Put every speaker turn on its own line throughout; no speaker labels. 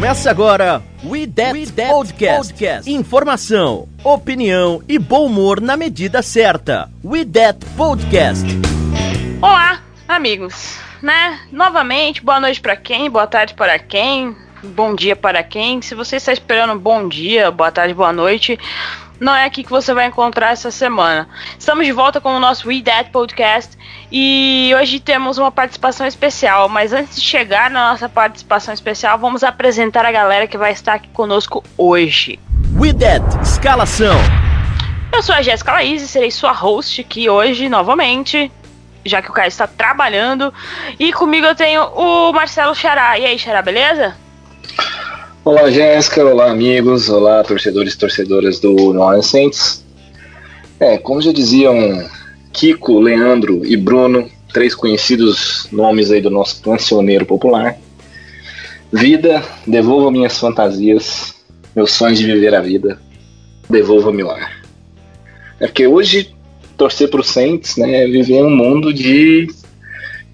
Começa agora We That, We That Podcast. Podcast. Informação, opinião e bom humor na medida certa. We That Podcast.
Olá, amigos. Né? Novamente, boa noite para quem, boa tarde para quem, bom dia para quem. Se você está esperando bom dia, boa tarde, boa noite, não é aqui que você vai encontrar essa semana. Estamos de volta com o nosso We That Podcast e hoje temos uma participação especial. Mas antes de chegar na nossa participação especial, vamos apresentar a galera que vai estar aqui conosco hoje.
We That Escalação.
Eu sou a Jéssica Laís e serei sua host aqui hoje novamente. Já que o Caio está trabalhando. E comigo eu tenho o Marcelo Xará. E aí, Xará, beleza?
Olá, Jéssica. Olá, amigos. Olá, torcedores e torcedoras do New Saints. É, como já diziam Kiko, Leandro e Bruno, três conhecidos nomes aí do nosso cancioneiro popular. Vida, devolva minhas fantasias, meus sonhos de viver a vida, devolva-me lá. É porque hoje torcer para o Saints né, é viver um mundo de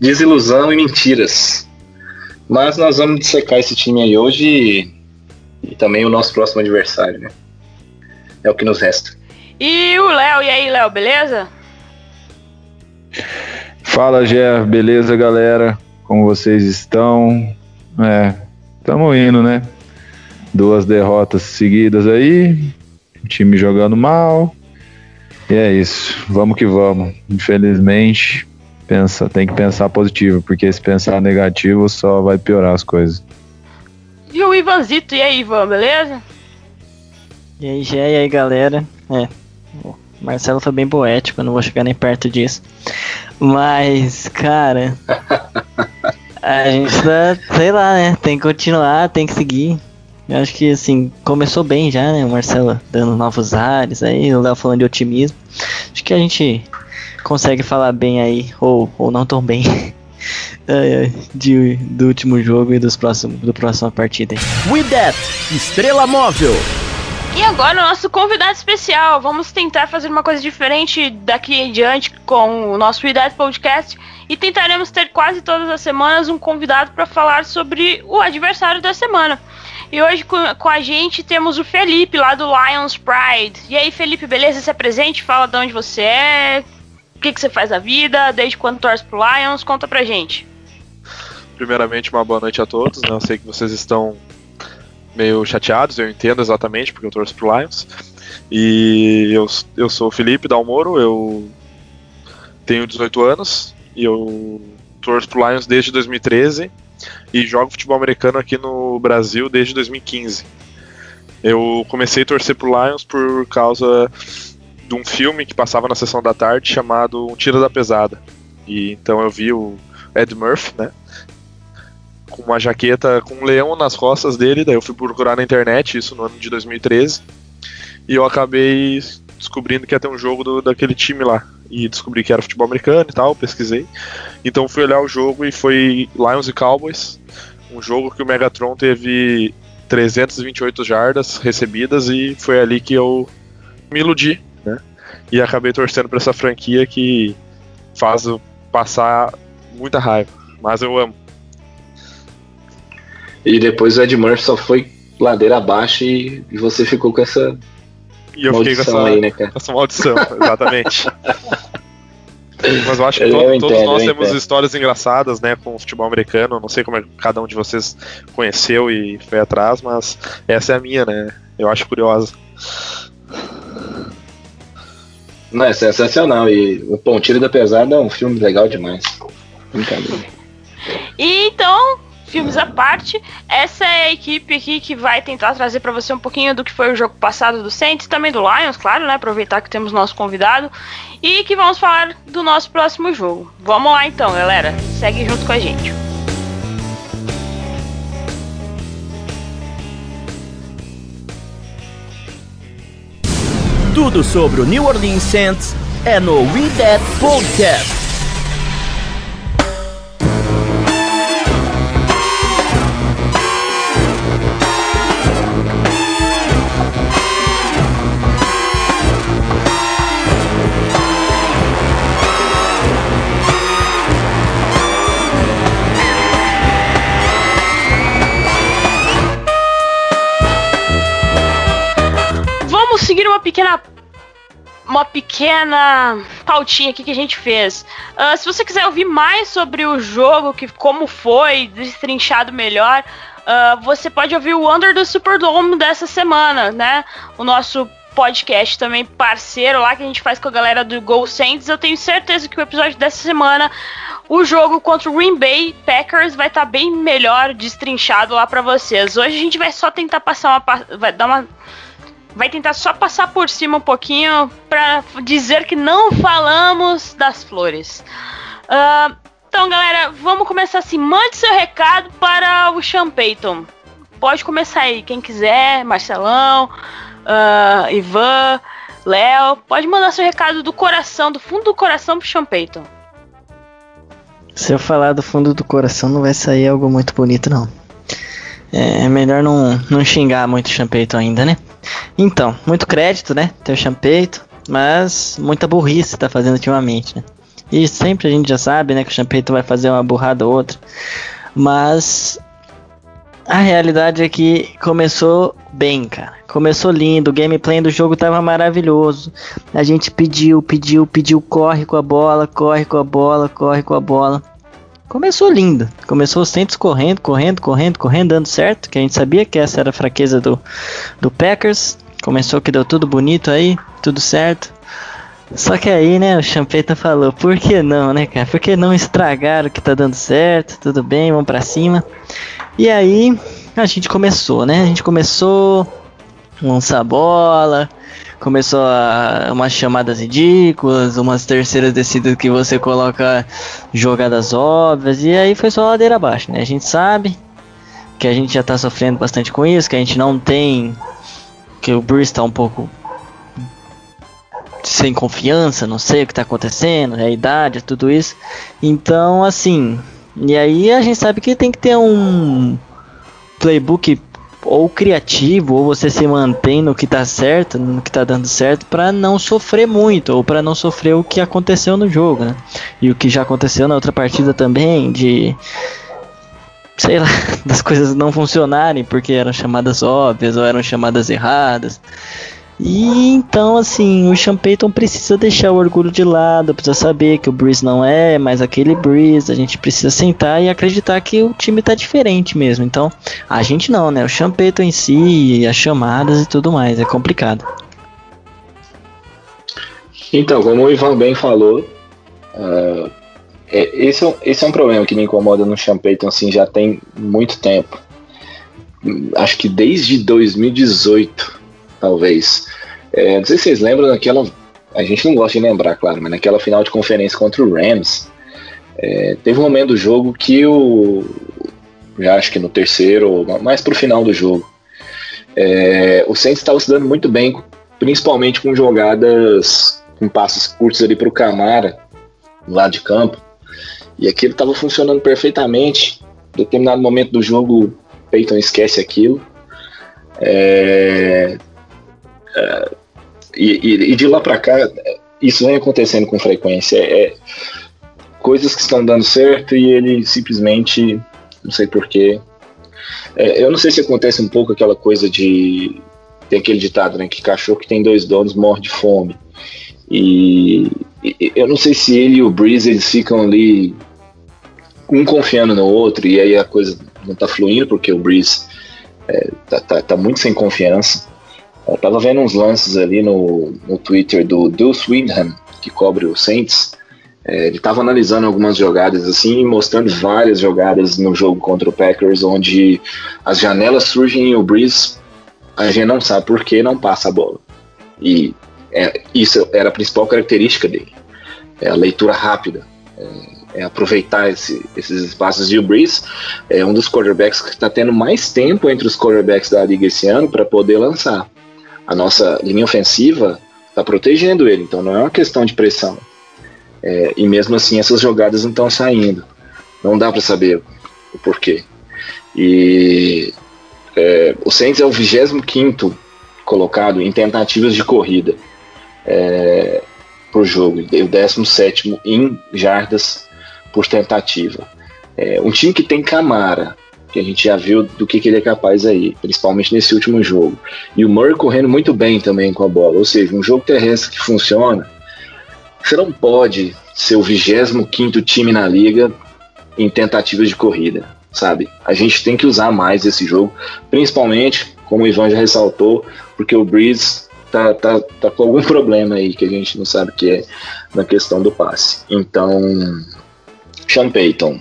desilusão e mentiras. Mas nós vamos dissecar esse time aí hoje e também o nosso próximo adversário, né? É o que nos resta.
E o Léo, e aí, Léo, beleza?
Fala, Gé, beleza, galera? Como vocês estão? É, tamo indo, né? Duas derrotas seguidas aí, o time jogando mal. E é isso, vamos que vamos. Infelizmente, pensa, tem que pensar positivo, porque se pensar negativo só vai piorar as coisas.
E o Ivanzito, e aí, Ivan, beleza?
E aí, Gé, e aí, galera? É, o Marcelo foi bem poético, eu não vou chegar nem perto disso. Mas, cara, a gente tá, sei lá, né? Tem que continuar, tem que seguir. Eu acho que, assim, começou bem já, né? O Marcelo dando novos ares aí, o Léo falando de otimismo. Acho que a gente consegue falar bem aí, ou, ou não tão bem, de, do último jogo e dos próximos, do próxima partida.
With that, Estrela Móvel.
E agora o nosso convidado especial. Vamos tentar fazer uma coisa diferente daqui em diante com o nosso Idade Podcast e tentaremos ter quase todas as semanas um convidado para falar sobre o adversário da semana. E hoje com, com, a gente temos o Felipe lá do Lions Pride. E aí, Felipe, beleza? Se apresente, fala de onde você é, o que, que você faz na vida, desde quando torce pro Lions, conta pra gente.
Primeiramente, uma boa noite a todos. Né? Eu sei que vocês estão meio chateados, eu entendo exatamente, porque eu torço pro Lions. E eu, eu sou o Felipe Dalmoro, eu tenho 18 anos e eu torço pro Lions desde 2013 e jogo futebol americano aqui no Brasil desde 2015. Eu comecei a torcer pro Lions por causa de um filme que passava na sessão da tarde chamado Um Tiro da Pesada. E então eu vi o Ed Murphy, né? Com uma jaqueta com um leão nas costas dele, daí eu fui procurar na internet, isso no ano de 2013. E eu acabei descobrindo que ia ter um jogo do, daquele time lá. E descobri que era futebol americano e tal, pesquisei. Então fui olhar o jogo e foi Lions e Cowboys. Um jogo que o Megatron teve 328 jardas recebidas e foi ali que eu me iludi e acabei torcendo para essa franquia que faz passar muita raiva, mas eu amo.
E depois o Ed Murphy só foi ladeira abaixo e, e você ficou com essa
e eu fiquei com essa, aí, né, cara? essa maldição, exatamente. Mas eu acho que
eu,
to
eu
todos
entendo,
nós temos histórias engraçadas, né, com o futebol americano. Não sei como é que cada um de vocês conheceu e foi atrás, mas essa é a minha, né? Eu acho curiosa.
Não, é sensacional. E o Pontilho da Pesada é um filme legal demais. Brincadeira.
E então, filmes à parte, essa é a equipe aqui que vai tentar trazer para você um pouquinho do que foi o jogo passado do Saints, também do Lions, claro, né? Aproveitar que temos nosso convidado e que vamos falar do nosso próximo jogo. Vamos lá então, galera. Segue junto com a gente.
Tudo sobre o New Orleans Saints é no We That Podcast.
Uma pequena pautinha aqui que a gente fez. Uh, se você quiser ouvir mais sobre o jogo, que como foi, destrinchado melhor, uh, você pode ouvir o Under do Superdome dessa semana, né? O nosso podcast também parceiro lá que a gente faz com a galera do Go Saints. Eu tenho certeza que o episódio dessa semana, o jogo contra o Green Bay Packers vai estar tá bem melhor destrinchado lá para vocês. Hoje a gente vai só tentar passar uma vai dar uma vai tentar só passar por cima um pouquinho para dizer que não falamos das flores. Uh, então, galera, vamos começar assim. Mande seu recado para o Sean Payton. Pode começar aí, quem quiser, Marcelão, uh, Ivan, Léo. Pode mandar seu recado do coração, do fundo do coração pro Sean Payton.
Se eu falar do fundo do coração, não vai sair algo muito bonito, não. É, é melhor não, não xingar muito o Sean ainda, né? Então, muito crédito, né? Ter o Payton, mas muita burrice tá fazendo ultimamente, né? E sempre a gente já sabe, né, que o Champeito vai fazer uma burrada ou outra. Mas a realidade é que começou bem, cara. Começou lindo, o gameplay do jogo tava maravilhoso. A gente pediu, pediu, pediu, corre com a bola, corre com a bola, corre com a bola. Começou lindo. Começou os Saints correndo, correndo, correndo, correndo, dando certo. Que a gente sabia que essa era a fraqueza do, do Packers. Começou que deu tudo bonito aí, tudo certo. Só que aí, né, o Champeta falou, por que não, né, cara? Por que não estragar o que tá dando certo? Tudo bem, vamos pra cima. E aí, a gente começou, né? A gente começou lançar bola, começou a, umas chamadas ridículas, umas terceiras descidas que você coloca jogadas óbvias, e aí foi só ladeira abaixo, né? A gente sabe que a gente já tá sofrendo bastante com isso, que a gente não tem. que o Bruce tá um pouco sem confiança, não sei o que tá acontecendo, é a idade, tudo isso. Então, assim, e aí a gente sabe que tem que ter um playbook ou criativo, ou você se mantém no que tá certo, no que tá dando certo, para não sofrer muito, ou para não sofrer o que aconteceu no jogo, né? E o que já aconteceu na outra partida também, de sei lá, das coisas não funcionarem porque eram chamadas óbvias ou eram chamadas erradas. E então, assim, o Sean Payton precisa deixar o orgulho de lado, precisa saber que o Breeze não é mais aquele Breeze, a gente precisa sentar e acreditar que o time tá diferente mesmo. Então, a gente não, né? O Sean Payton em si, as chamadas e tudo mais, é complicado.
Então, como o Ivan bem falou, uh, é, esse, é, esse é um problema que me incomoda no Sean Payton, assim, já tem muito tempo. Acho que desde 2018 talvez. É, não sei se vocês lembram daquela. A gente não gosta de lembrar, claro, mas naquela final de conferência contra o Rams, é, teve um momento do jogo que o. Já acho que no terceiro, mais pro final do jogo, é, o Saints estava se dando muito bem, principalmente com jogadas com passos curtos ali para o Camara, lá de campo. E aquilo estava funcionando perfeitamente. Em determinado momento do jogo, Peyton esquece aquilo. É, é, e, e, de lá para cá, isso vem acontecendo com frequência. É, coisas que estão dando certo e ele simplesmente, não sei porquê. É, eu não sei se acontece um pouco aquela coisa de. Tem aquele ditado, né? Que cachorro que tem dois donos morre de fome. E, e eu não sei se ele e o Breeze eles ficam ali um confiando no outro e aí a coisa não tá fluindo porque o Breeze é, tá, tá, tá muito sem confiança. Eu tava vendo uns lances ali no, no Twitter do Deuce Windham, que cobre o Saints. É, ele tava analisando algumas jogadas assim, mostrando várias jogadas no jogo contra o Packers, onde as janelas surgem e o Breeze, a gente não sabe por que não passa a bola. E é, isso era a principal característica dele. É a leitura rápida. É, é aproveitar esse, esses espaços. E o Breeze é um dos quarterbacks que está tendo mais tempo entre os quarterbacks da liga esse ano para poder lançar a nossa linha ofensiva está protegendo ele, então não é uma questão de pressão. É, e mesmo assim essas jogadas não estão saindo. Não dá para saber o porquê. E é, o Saints é o 25 colocado em tentativas de corrida é, por jogo, e o 17 em jardas por tentativa. É, um time que tem Camara, que a gente já viu do que, que ele é capaz aí, principalmente nesse último jogo. E o Murray correndo muito bem também com a bola, ou seja, um jogo terrestre que funciona. Você não pode ser o 25 time na liga em tentativas de corrida, sabe? A gente tem que usar mais esse jogo, principalmente, como o Ivan já ressaltou, porque o Breeze tá, tá, tá com algum problema aí que a gente não sabe o que é na questão do passe. Então, Sean Payton,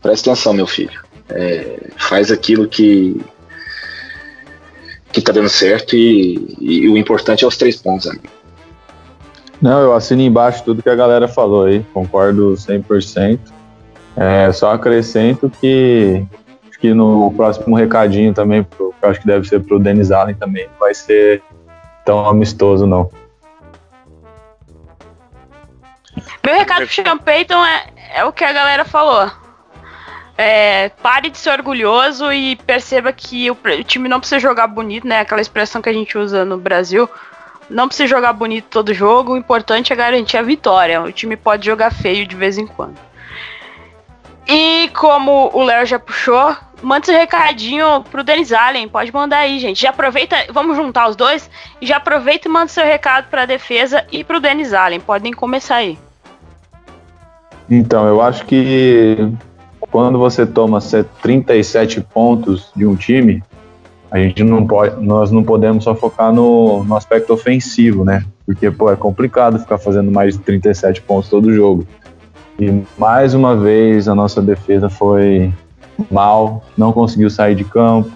presta atenção, meu filho. É, faz aquilo que que tá dando certo e, e, o importante é os três pontos, amigo.
Não, eu assino embaixo tudo que a galera falou aí, concordo 100%. É, só acrescento que acho que no próximo recadinho também, pro, que eu acho que deve ser pro Denis Allen também, não vai ser tão amistoso não.
Meu recado pro Sean Payton é, é o que a galera falou. É, pare de ser orgulhoso e perceba que o, o, time não precisa jogar bonito, né? Aquela expressão que a gente usa no Brasil. Não precisa jogar bonito todo jogo, o importante é garantir a vitória. O time pode jogar feio de vez em quando. E como o Léo já puxou, manda esse recadinho pro Denis Allen. Pode mandar aí, gente. Já aproveita, vamos juntar os dois e já aproveita e manda seu recado pra defesa e pro Denis Allen. Podem começar aí.
Então, eu acho que quando você toma 37 pontos de um time, a gente não pode, nós não podemos só focar no, no aspecto ofensivo, né? Porque, pô, é complicado ficar fazendo mais de 37 pontos todo jogo. E mais uma vez a nossa defesa foi mal, não conseguiu sair de campo,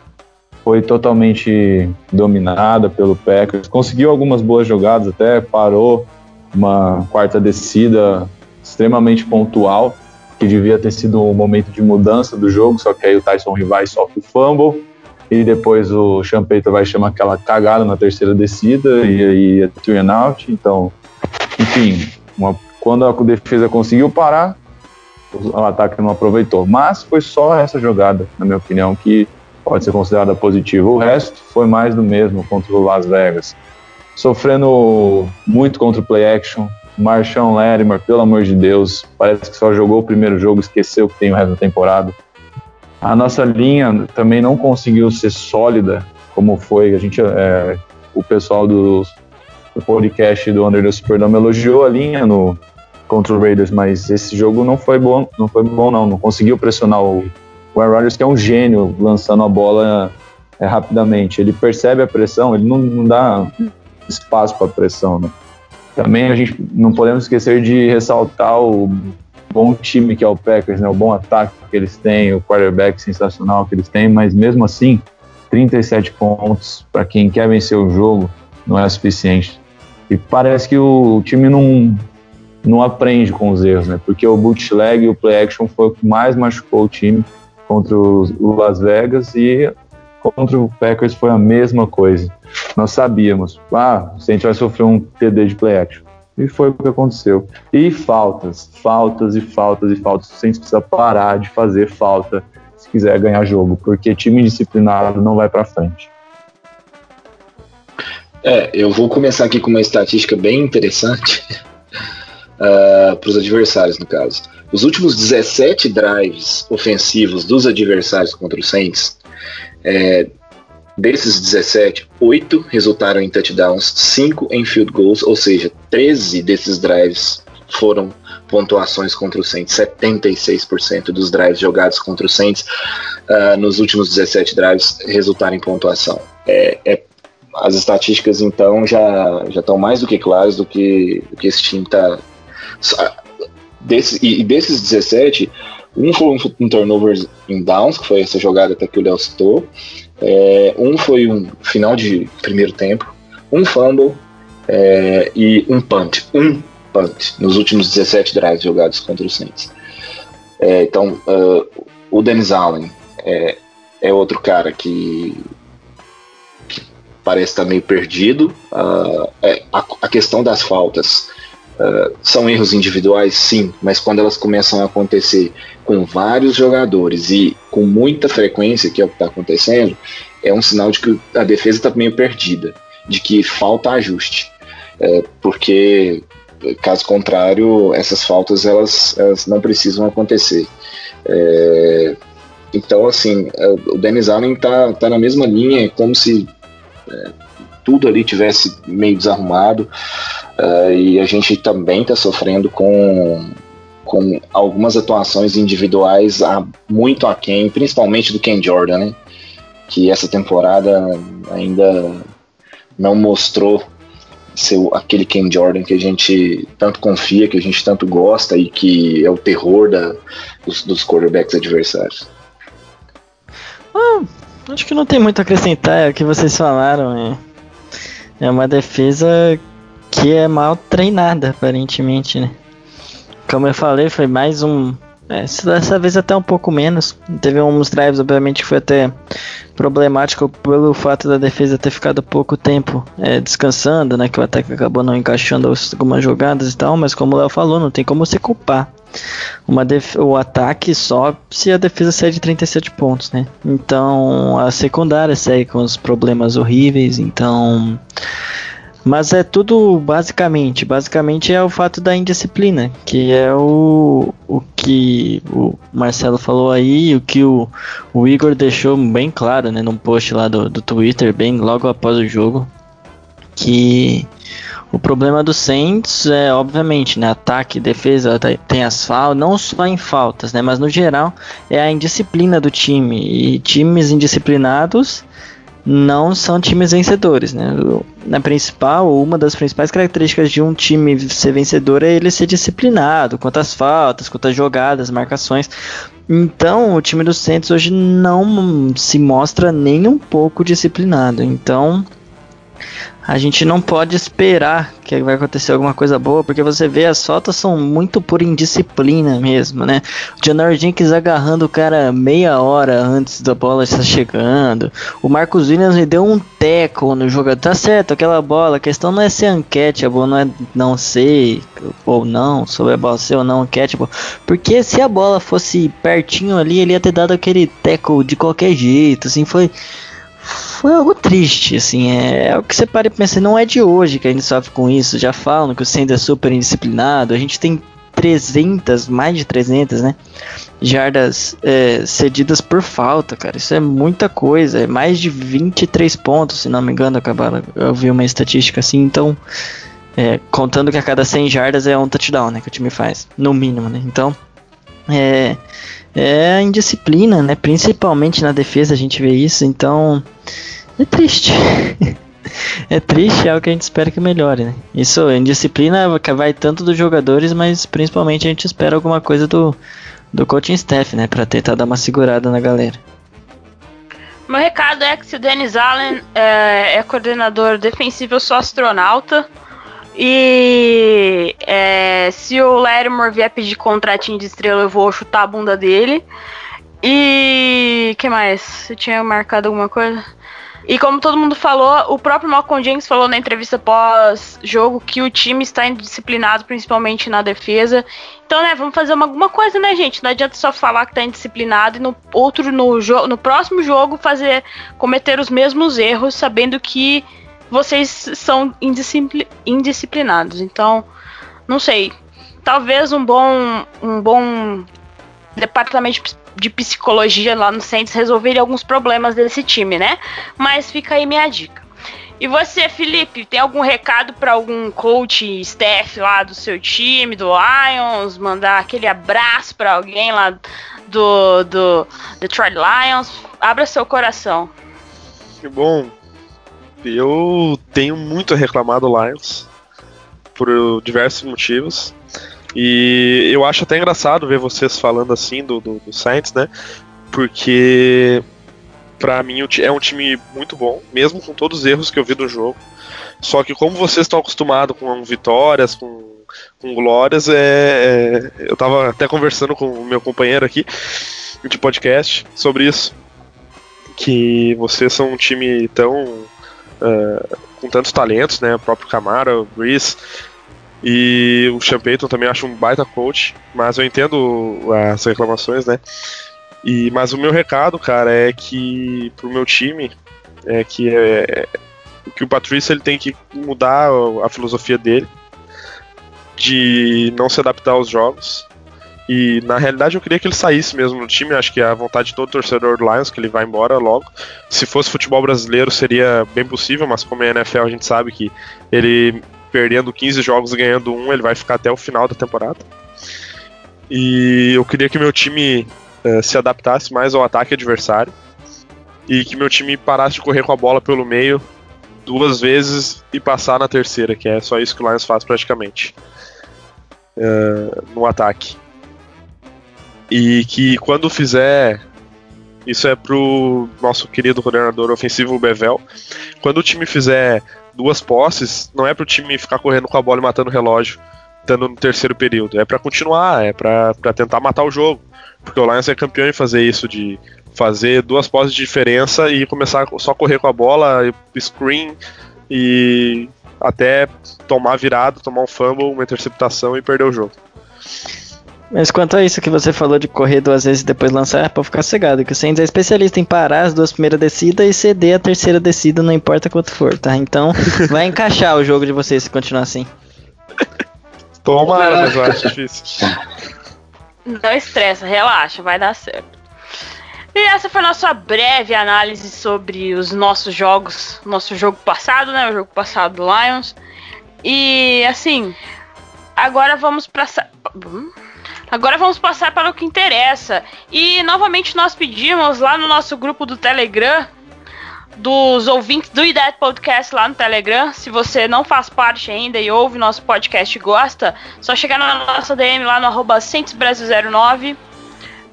foi totalmente dominada pelo Packers. Conseguiu algumas boas jogadas, até parou uma quarta descida extremamente pontual, que devia ter sido um momento de mudança do jogo, só que aí o Tyson Rivai sofre o fumble, e depois o Champeita vai chamar aquela cagada na terceira descida, e aí é turn out, então, enfim, uma, quando a defesa conseguiu parar, o ataque não aproveitou, mas foi só essa jogada, na minha opinião, que pode ser considerada positiva. O resto foi mais do mesmo contra o Las Vegas. Sofrendo muito contra o play action, Marchão Larimer, pelo amor de Deus, parece que só jogou o primeiro jogo, esqueceu que tem o resto da temporada. A nossa linha também não conseguiu ser sólida, como foi. A gente, é, o pessoal do, do podcast do Under the Superdome elogiou a linha no contra o Raiders, mas esse jogo não foi bom, não foi bom não, não conseguiu pressionar o, o Aaron Rodgers, que é um gênio lançando a bola é, rapidamente. Ele percebe a pressão, ele não, não dá espaço para pressão, né? Também a gente não podemos esquecer de ressaltar o bom time que é o Packers, né? O bom ataque que eles têm, o quarterback sensacional que eles têm, mas mesmo assim, 37 pontos para quem quer vencer o jogo não é suficiente. E parece que o time não não aprende com os erros, né? Porque o bootleg e o play action foi o que mais machucou o time contra o Las Vegas e contra o Packers foi a mesma coisa. Nós sabíamos, ah, a gente vai sofrer um TD de play action. E foi o que aconteceu. E faltas, faltas e faltas e faltas. Você precisa parar de fazer falta se quiser ganhar jogo, porque time disciplinado não vai para frente.
É, eu vou começar aqui com uma estatística bem interessante uh, para os adversários, no caso. Os últimos 17 drives ofensivos dos adversários contra o Saints, é, Desses 17, 8 resultaram em touchdowns, 5 em field goals, ou seja, 13 desses drives foram pontuações contra o Saints. 76% dos drives jogados contra o Saints uh, nos últimos 17 drives resultaram em pontuação. É, é, as estatísticas, então, já estão mais do que claras do que, do que esse time está. Desse, e, e desses 17, um foi um, um turnover em downs, que foi essa jogada até que o Léo citou, é, um foi um final de primeiro tempo, um fumble é, e um punt. Um punt nos últimos 17 drives jogados contra o Saints. É, então, uh, o Dennis Allen é, é outro cara que, que, parece estar meio perdido. Uh, a, a, questão das faltas uh, são erros individuais, sim, mas quando elas começam a acontecer com vários jogadores e com muita frequência, que é o que está acontecendo, é um sinal de que a defesa está meio perdida, de que falta ajuste. É, porque, caso contrário, essas faltas elas, elas não precisam acontecer. É, Então, assim, é, o Dennis Allen tá, tá na mesma linha, como se tudo ali tivesse meio desarrumado. Uh, e a gente também está sofrendo com, com algumas atuações individuais a, muito aquém, principalmente do Ken Jordan, né? Que essa temporada ainda não mostrou ser aquele Ken Jordan que a gente tanto confia, que a gente tanto gosta e que é o terror da, dos, dos quarterbacks adversários.
Ah, acho que não tem muito a acrescentar, é o que vocês falaram. É, é uma defesa que é mal treinada, aparentemente, né? Como eu falei, foi mais um. É, dessa vez até um pouco menos. Teve uns drives, obviamente, que foi até problemático pelo fato da defesa ter ficado pouco tempo é, descansando, né? Que o ataque acabou não encaixando algumas jogadas e tal, mas como o Léo falou, não tem como se culpar uma o ataque só se a defesa sair de 37 pontos, né? Então a secundária segue com os problemas horríveis, então. Mas é tudo basicamente, basicamente é o fato da indisciplina, que é o, o que o Marcelo falou aí, o que o, o Igor deixou bem claro, né, num post lá do, do Twitter, bem logo após o jogo, que o problema do Saints é, obviamente, né, ataque, defesa, tem as faltas, não só em faltas, né, mas no geral é a indisciplina do time. E times indisciplinados não são times vencedores, né? Na principal, uma das principais características de um time ser vencedor é ele ser disciplinado, quanto às faltas, quanto às jogadas, marcações. Então, o time do Saints hoje não se mostra nem um pouco disciplinado. Então, a gente não pode esperar que vai acontecer alguma coisa boa, porque você vê as faltas são muito por indisciplina mesmo, né? O Janor Jenkins agarrando o cara meia hora antes da bola estar chegando. O Marcos Williams me deu um teco no jogador. Tá certo, aquela bola. A questão não é ser uncatchable, não é não ser ou não, sobre a bola ser ou não uncatchable. Porque se a bola fosse pertinho ali, ele ia ter dado aquele teco de qualquer jeito. Assim, foi foi algo triste, assim, é, é o que você para e pensa, não é de hoje que a gente sofre com isso, já falam que o Sendo é super indisciplinado, a gente tem 300, mais de 300, né, jardas é, cedidas por falta, cara, isso é muita coisa, é mais de 23 pontos, se não me engano, acabaram, eu vi uma estatística assim, então, é, contando que a cada 100 jardas é um touchdown, né, que o time faz, no mínimo, né, então, é é a indisciplina, né? Principalmente na defesa a gente vê isso, então é triste. é triste, é o que a gente espera que melhore, né? Isso, indisciplina vai tanto dos jogadores, mas principalmente a gente espera alguma coisa do, do coaching staff, né? Pra tentar dar uma segurada na galera.
Meu recado é que se o Dennis Allen é, é coordenador defensivo, eu sou astronauta. E é, se o Lattimore vier pedir contratinho de estrela, eu vou chutar a bunda dele. E que mais? Você tinha marcado alguma coisa? E como todo mundo falou, o próprio Malcolm James falou na entrevista pós-jogo que o time está indisciplinado, principalmente na defesa. Então, né, vamos fazer uma, alguma coisa, né, gente? Não adianta só falar que está indisciplinado e no outro no, no próximo jogo fazer cometer os mesmos erros, sabendo que vocês são indisciplinados. Então, não sei. Talvez um bom, um bom departamento de psicologia lá no Saints resolveria alguns problemas desse time, né? Mas fica aí minha dica. E você, Felipe, tem algum recado para algum coach, staff lá do seu time, do Lions? Mandar aquele abraço para alguém lá do, do Detroit Lions? Abra seu coração.
Que bom. Eu tenho muito a reclamar do Lions por diversos motivos. E eu acho até engraçado ver vocês falando assim do, do, do Saints, né? Porque para mim é um time muito bom, mesmo com todos os erros que eu vi do jogo. Só que como vocês estão acostumados com vitórias, com, com glórias, é, é, eu tava até conversando com o meu companheiro aqui de podcast sobre isso. Que vocês são um time tão uh, com tantos talentos, né? O próprio Camara, o Breeze e o Sean também acho um baita coach, mas eu entendo as reclamações, né? E, mas o meu recado, cara, é que pro meu time é que é, que o Patrício ele tem que mudar a filosofia dele de não se adaptar aos jogos E na realidade eu queria que ele saísse mesmo do time. Acho que é a vontade de todo torcedor do Lions que ele vá embora logo. Se fosse futebol brasileiro seria bem possível, mas como é NFL a gente sabe que ele perdendo 15 jogos e ganhando um, ele vai ficar até o final da temporada. E eu queria que meu time uh, se adaptasse mais ao ataque adversário e que meu time parasse de correr com a bola pelo meio duas vezes e passar na terceira, que é só isso que o Lions faz praticamente uh, no ataque. E que quando fizer. Isso é pro nosso querido coordenador ofensivo Bevel. Quando o time fizer duas posses, não é pro time ficar correndo com a bola e matando o relógio, estando no terceiro período. É para continuar, é para tentar matar o jogo. Porque o Lions é campeão em fazer isso, de fazer duas posses de diferença e começar só correr com a bola, screen e até tomar virado, tomar um fumble, uma interceptação e perder o jogo.
Mas quanto a isso que você falou de correr duas vezes e depois lançar, é pra ficar cegado, que o Saints é especialista em parar as duas primeiras descidas e ceder a terceira descida, não importa quanto for, tá? Então vai encaixar o jogo de vocês se continuar assim.
Tomara, mas eu acho difícil.
Não estressa, relaxa, vai dar certo. E essa foi a nossa breve análise sobre os nossos jogos, nosso jogo passado, né? O jogo passado do Lions. E assim, agora vamos para Agora vamos passar para o que interessa. E novamente nós pedimos lá no nosso grupo do Telegram dos ouvintes do IDET Podcast lá no Telegram. Se você não faz parte ainda e ouve nosso podcast e gosta, só chegar na nossa DM lá no arroba 09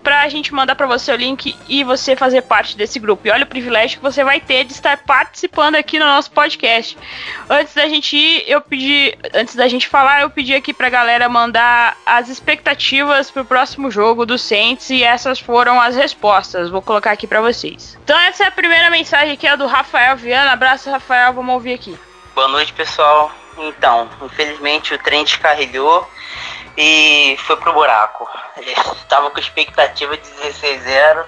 pra gente mandar para você o link e você fazer parte desse grupo. E olha o privilégio que você vai ter de estar participando aqui no nosso podcast. Antes da gente ir, eu pedi, antes da gente falar, eu pedi aqui pra galera mandar as expectativas pro próximo jogo do Saints e essas foram as respostas. Vou colocar aqui para vocês. Então essa é a primeira mensagem aqui é do Rafael Viana. Abraço, Rafael, vamos ouvir aqui.
Boa noite, pessoal. Então, infelizmente o trem descarregou e foi pro buraco. Estava com expectativa de 16-0,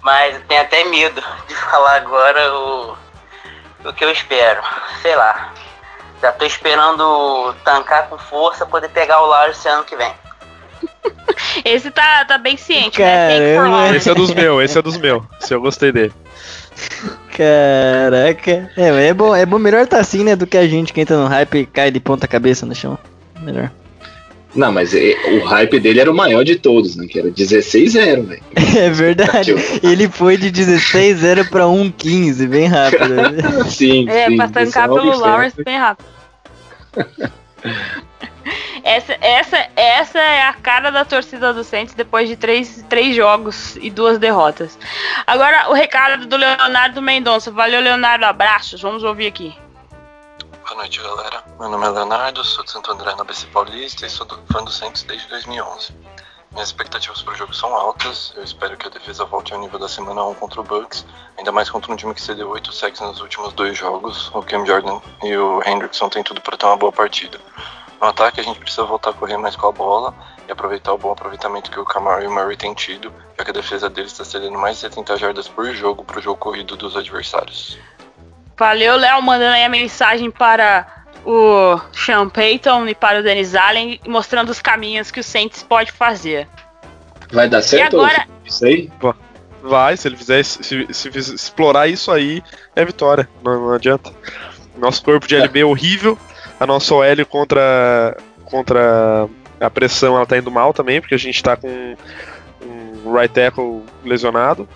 mas eu tenho até medo de falar agora o, o que eu espero. Sei lá. Já tô esperando tancar com força poder pegar o Lars esse ano que vem.
Esse tá, tá bem ciente,
Caramba.
né?
Esse é dos meus, esse é dos meus. Se eu gostei dele.
Caraca. É, é bom, é bom melhor tá assim, né, do que a gente que entra no hype e cai de ponta cabeça no chão. Melhor.
Não, mas é, o hype dele era o maior de todos, né? Que era 16-0, velho.
É verdade. Ele foi de 16-0 pra 1-15, bem rápido.
sim,
É,
sim.
pra tancar
Esse é
pelo Lawrence bem rápido. Essa, essa, essa é a cara da torcida do Saints depois de três, três jogos e duas derrotas. Agora o recado do Leonardo Mendonça. Valeu, Leonardo. Abraços. Vamos ouvir aqui.
Boa noite, galera. Meu nome é Leonardo, sou de Santo André, na BC Paulista e sou do, fã do Santos desde 2011. Minhas expectativas para o jogo são altas, eu espero que a defesa volte ao nível da semana 1 contra o Bucks, ainda mais contra um time que cedeu 8 sacks nos últimos dois jogos. O Cam Jordan e o Hendrickson têm tudo para ter uma boa partida. No ataque, a gente precisa voltar a correr mais com a bola e aproveitar o bom aproveitamento que o Camaro e o Murray têm tido, já que a defesa deles está cedendo mais de 70 jardas por jogo para o jogo corrido dos adversários.
Valeu, Léo, mandando aí a mensagem para o Sean Payton e para o Dennis Allen, mostrando os caminhos que o Saints pode fazer.
Vai dar certo?
agora-
Isso aí?
Vai, se ele fizer se, se explorar isso aí, é vitória. Não, não adianta. Nosso corpo de LB é horrível. A nossa OL contra, contra a pressão ela tá indo mal também, porque a gente tá com um right tackle lesionado.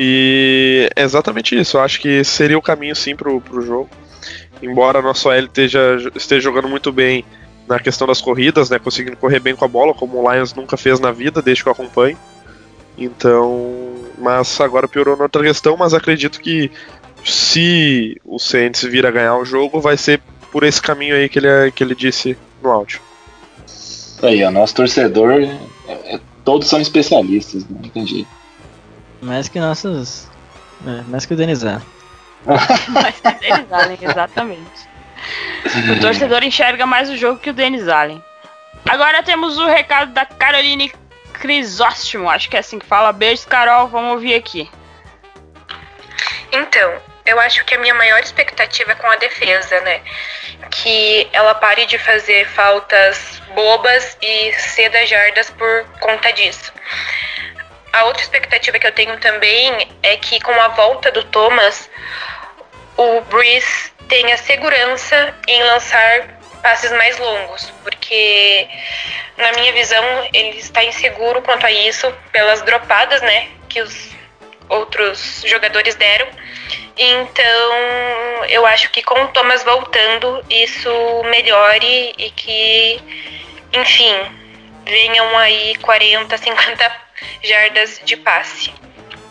E é exatamente isso. Eu acho que seria o caminho sim pro, pro jogo. Embora a nossa OL esteja, esteja jogando muito bem na questão das corridas, né? Conseguindo correr bem com a bola, como o Lions nunca fez na vida, desde que eu acompanho. Então, mas agora piorou na outra questão, mas acredito que se o Saints vir a ganhar o jogo, vai ser por esse caminho aí que ele, que ele disse no áudio.
Aí, ó, nosso torcedor, é- é- todos são especialistas, né? não tem jeito.
Mais que nossos. É, mais que o Denis Allen.
Mas que o Dennis Allen, exatamente. O torcedor enxerga mais o jogo que o Dennis Allen. Agora temos o recado da Caroline Crisóstomo, acho que é assim que fala. Beijos, Carol, vamos ouvir aqui.
Então, eu acho que a minha maior expectativa é com a defesa, né? Que ela pare de fazer faltas bobas e ceda jardas por conta disso. A outra expectativa que eu tenho também é que com a volta do Thomas, o Breeze tenha segurança em lançar passes mais longos, porque na minha visão ele está inseguro quanto a isso pelas dropadas, né, que os outros jogadores deram. Então, eu acho que com o Thomas voltando, isso melhore e que, enfim, venham aí 40, 50 jardas de passe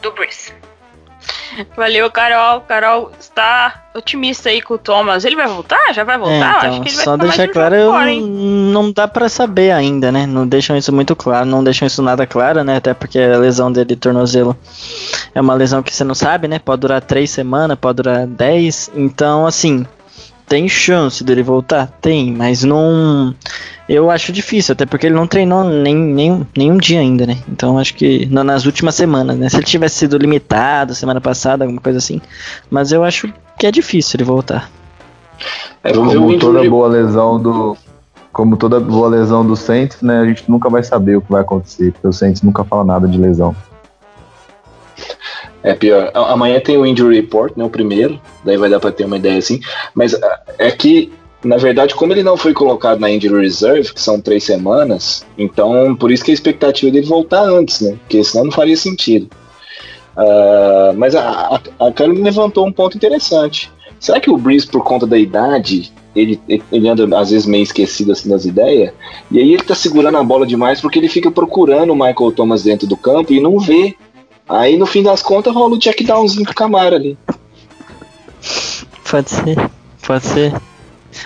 do Bruce.
Valeu, Carol. Carol está otimista aí com o Thomas. Ele vai voltar? Já vai voltar?
É, então,
Acho que ele vai
só deixar claro, eu,
fora,
não dá pra saber ainda, né? Não deixam isso muito claro, não deixam isso nada claro, né? Até porque a lesão dele de tornozelo é uma lesão que você não sabe, né? Pode durar três semanas, pode durar dez. Então, assim, tem chance dele voltar? Tem, mas não. Eu acho difícil, até porque ele não treinou nem, nem, nem um dia ainda, né? Então acho que não, nas últimas semanas, né? Se ele tivesse sido limitado semana passada, alguma coisa assim. Mas eu acho que é difícil ele voltar.
É,
Como toda boa lesão do. Como toda boa lesão do Saints, né? A gente nunca vai saber o que vai acontecer, porque o Saints nunca fala nada de lesão.
É pior. Amanhã tem o injury report, né? O primeiro. Daí vai dar pra ter uma ideia assim. Mas é que, na verdade, como ele não foi colocado na injury reserve, que são três semanas, então por isso que a expectativa dele voltar antes, né? Porque senão não faria sentido. Ah, mas a, a, a Carolina levantou um ponto interessante. Será que o Breeze, por conta da idade, ele, ele anda às vezes meio esquecido assim das ideias? E aí ele tá segurando a bola demais porque ele fica procurando o Michael Thomas dentro do campo e não vê. Aí no fim das contas rola o check downzinho pro Camara ali.
Pode ser, pode ser.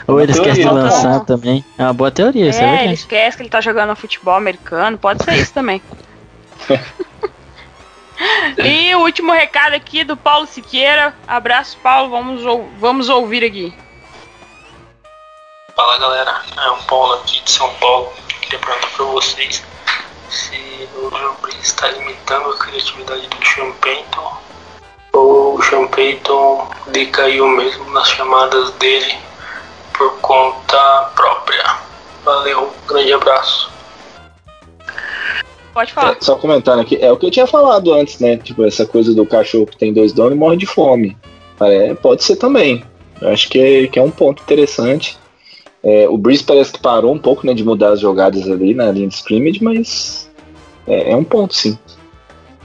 Ou
Uma
ele esquece de lançar
tá?
também. É uma boa teoria, isso é
É, ele esquece que ele tá jogando futebol americano, pode ser isso também. e o último recado aqui do Paulo Siqueira. Abraço, Paulo, vamos, ou- vamos ouvir aqui.
Fala galera, é um Paulo aqui de São Paulo. Queria perguntar pra vocês se o Drew Brees está limitando a criatividade do Sean Payton ou o Sean Payton decaiu mesmo nas chamadas dele por conta própria. Valeu, grande abraço.
Pode falar.
É, só comentando aqui, é o que eu tinha falado antes, né? Tipo, essa coisa do cachorro que tem dois donos e morre de fome. É, pode ser também. Eu acho que é, que é um ponto interessante. É, o Breeze parece que parou um pouco né, de mudar as jogadas ali na linha de scrimmage, mas é, é um ponto, sim.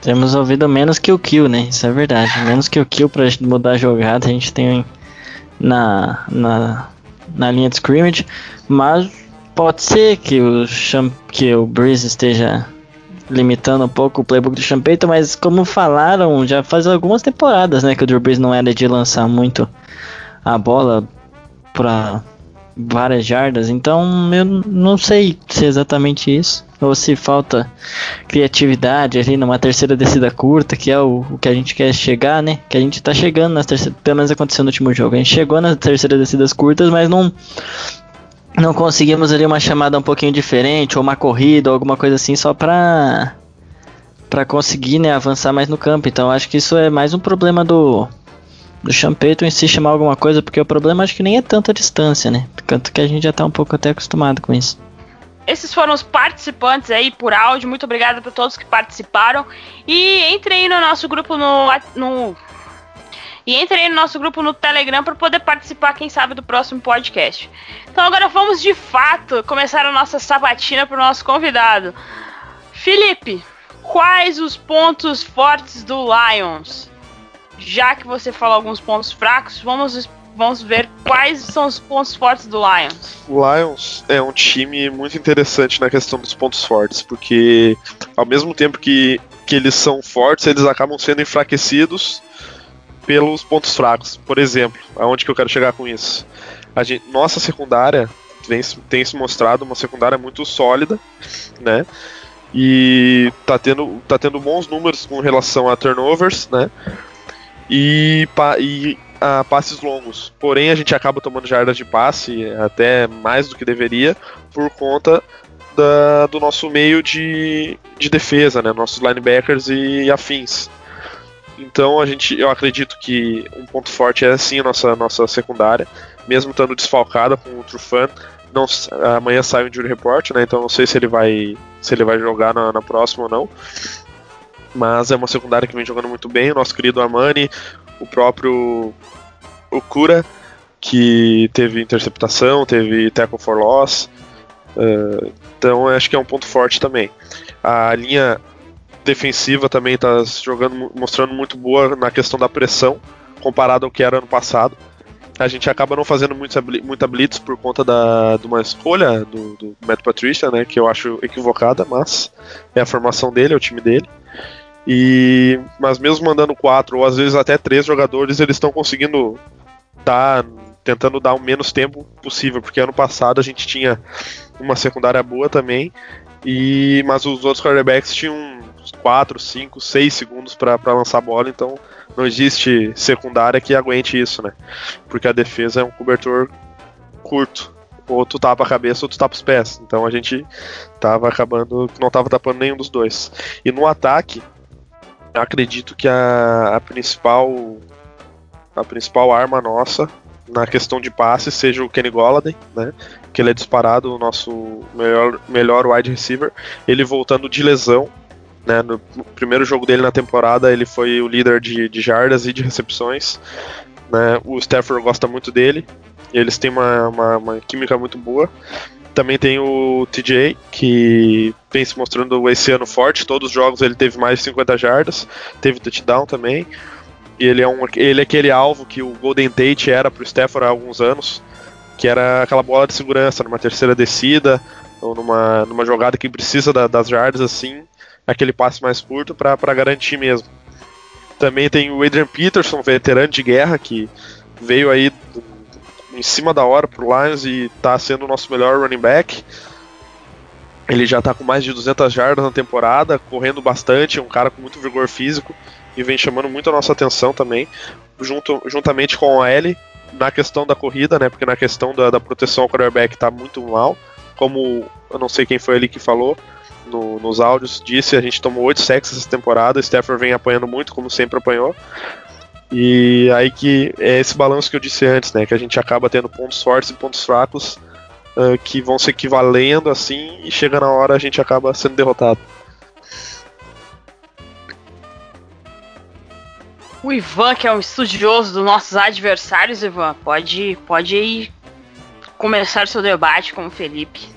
Temos ouvido menos que o kill, né? Isso é verdade. Menos que o kill pra gente mudar a jogada, a gente tem na, na, na linha de scrimmage. Mas pode ser que o, Cham- que o Breeze esteja limitando um pouco o playbook do Champeito, mas como falaram, já faz algumas temporadas, né? Que o Drew Brees não era de lançar muito a bola pra várias jardas. Então eu não sei se é exatamente isso. Ou se falta criatividade ali numa terceira descida curta, que é o, o que a gente quer chegar, né? Que a gente tá chegando nas terceiras. Pelo menos aconteceu no último jogo. A gente chegou nas terceiras descidas curtas, mas não. Não conseguimos ali uma chamada um pouquinho diferente, ou uma corrida, ou alguma coisa assim, só pra. pra conseguir, né, avançar mais no campo. Então acho que isso é mais um problema do. Do Champeto em si chamar alguma coisa, porque o problema acho que nem é tanto a distância, né? Tanto que a gente já tá um pouco até acostumado com isso.
Esses foram os participantes aí por áudio. Muito obrigada para todos que participaram. E entre aí no nosso grupo no. no e entre aí no nosso grupo no Telegram para poder participar, quem sabe, do próximo podcast. Então agora vamos de fato começar a nossa sabatina para o nosso convidado. Felipe, quais os pontos fortes do Lions? Já que você falou alguns pontos fracos, vamos, vamos ver quais são os pontos fortes do Lions.
O Lions é um time muito interessante na questão dos pontos fortes, porque ao mesmo tempo que, que eles são fortes, eles acabam sendo enfraquecidos pelos pontos fracos. Por exemplo, aonde que eu quero chegar com isso? A gente, nossa secundária vem, tem se mostrado uma secundária muito sólida, né? E tá tendo, tá tendo bons números com relação a turnovers, né? E, e a passes longos. Porém, a gente acaba tomando jardas de passe até mais do que deveria por conta da, do nosso meio de, de defesa, né? Nossos linebackers e afins. Então a gente, eu acredito que um ponto forte é sim a nossa, nossa secundária, mesmo estando desfalcada com o Trufan, não, amanhã sai o injury report, né? Então não sei se ele vai se ele vai jogar na, na próxima ou não. Mas é uma secundária que vem jogando muito bem. O nosso querido Armani, o próprio o Cura, que teve interceptação, teve tackle for loss. Uh, então acho que é um ponto forte também. A linha defensiva também está jogando, mostrando muito boa na questão da pressão, comparado ao que era ano passado. A gente acaba não fazendo muita, muita blitz por conta da, de uma escolha do, do Matt Patricia, né, que eu acho equivocada, mas é a formação dele, é o time dele. E mas mesmo mandando quatro ou às vezes até três jogadores, eles estão conseguindo dar tentando dar o menos tempo possível, porque ano passado a gente tinha uma secundária boa também, e mas os outros quarterbacks tinham 4, 5, 6 segundos para lançar a bola, então não existe secundária que aguente isso, né? Porque a defesa é um cobertor curto. Ou tu tapa a cabeça ou tu tapa os pés. Então a gente tava acabando, não tava tapando nenhum dos dois. E no ataque, acredito que a, a principal a principal arma nossa na questão de passe seja o Kenny Golladay, né? Que ele é disparado o nosso melhor, melhor wide receiver. Ele voltando de lesão, né? No primeiro jogo dele na temporada, ele foi o líder de, de jardas e de recepções. Né? O Stafford gosta muito dele. Eles têm uma, uma, uma química muito boa. Também tem o TJ, que vem se mostrando esse ano forte. Todos os jogos ele teve mais de 50 jardas. Teve touchdown também. E ele é, um, ele é aquele alvo que o Golden Tate era pro Stafford há alguns anos, que era aquela bola de segurança numa terceira descida, ou numa, numa jogada que precisa da, das jardas assim, aquele passe mais curto para garantir mesmo. Também tem o Adrian Peterson, veterano de guerra, que veio aí em cima da hora pro Lions e tá sendo o nosso melhor running back. Ele já tá com mais de 200 jardas na temporada, correndo bastante, é um cara com muito vigor físico e vem chamando muito a nossa atenção também, junto, juntamente com a L na questão da corrida, né? Porque na questão da, da proteção ao quarterback tá muito mal. Como eu não sei quem foi ali que falou no, nos áudios, disse, a gente tomou 8 sacks essa temporada, o Stafford vem apanhando muito, como sempre apanhou. E aí que é esse balanço que eu disse antes, né? Que a gente acaba tendo pontos fortes e pontos fracos uh, que vão se equivalendo assim, e chega na hora a gente acaba sendo derrotado.
O Ivan, que é um estudioso dos nossos adversários, Ivan, pode, pode começar seu debate com o Felipe.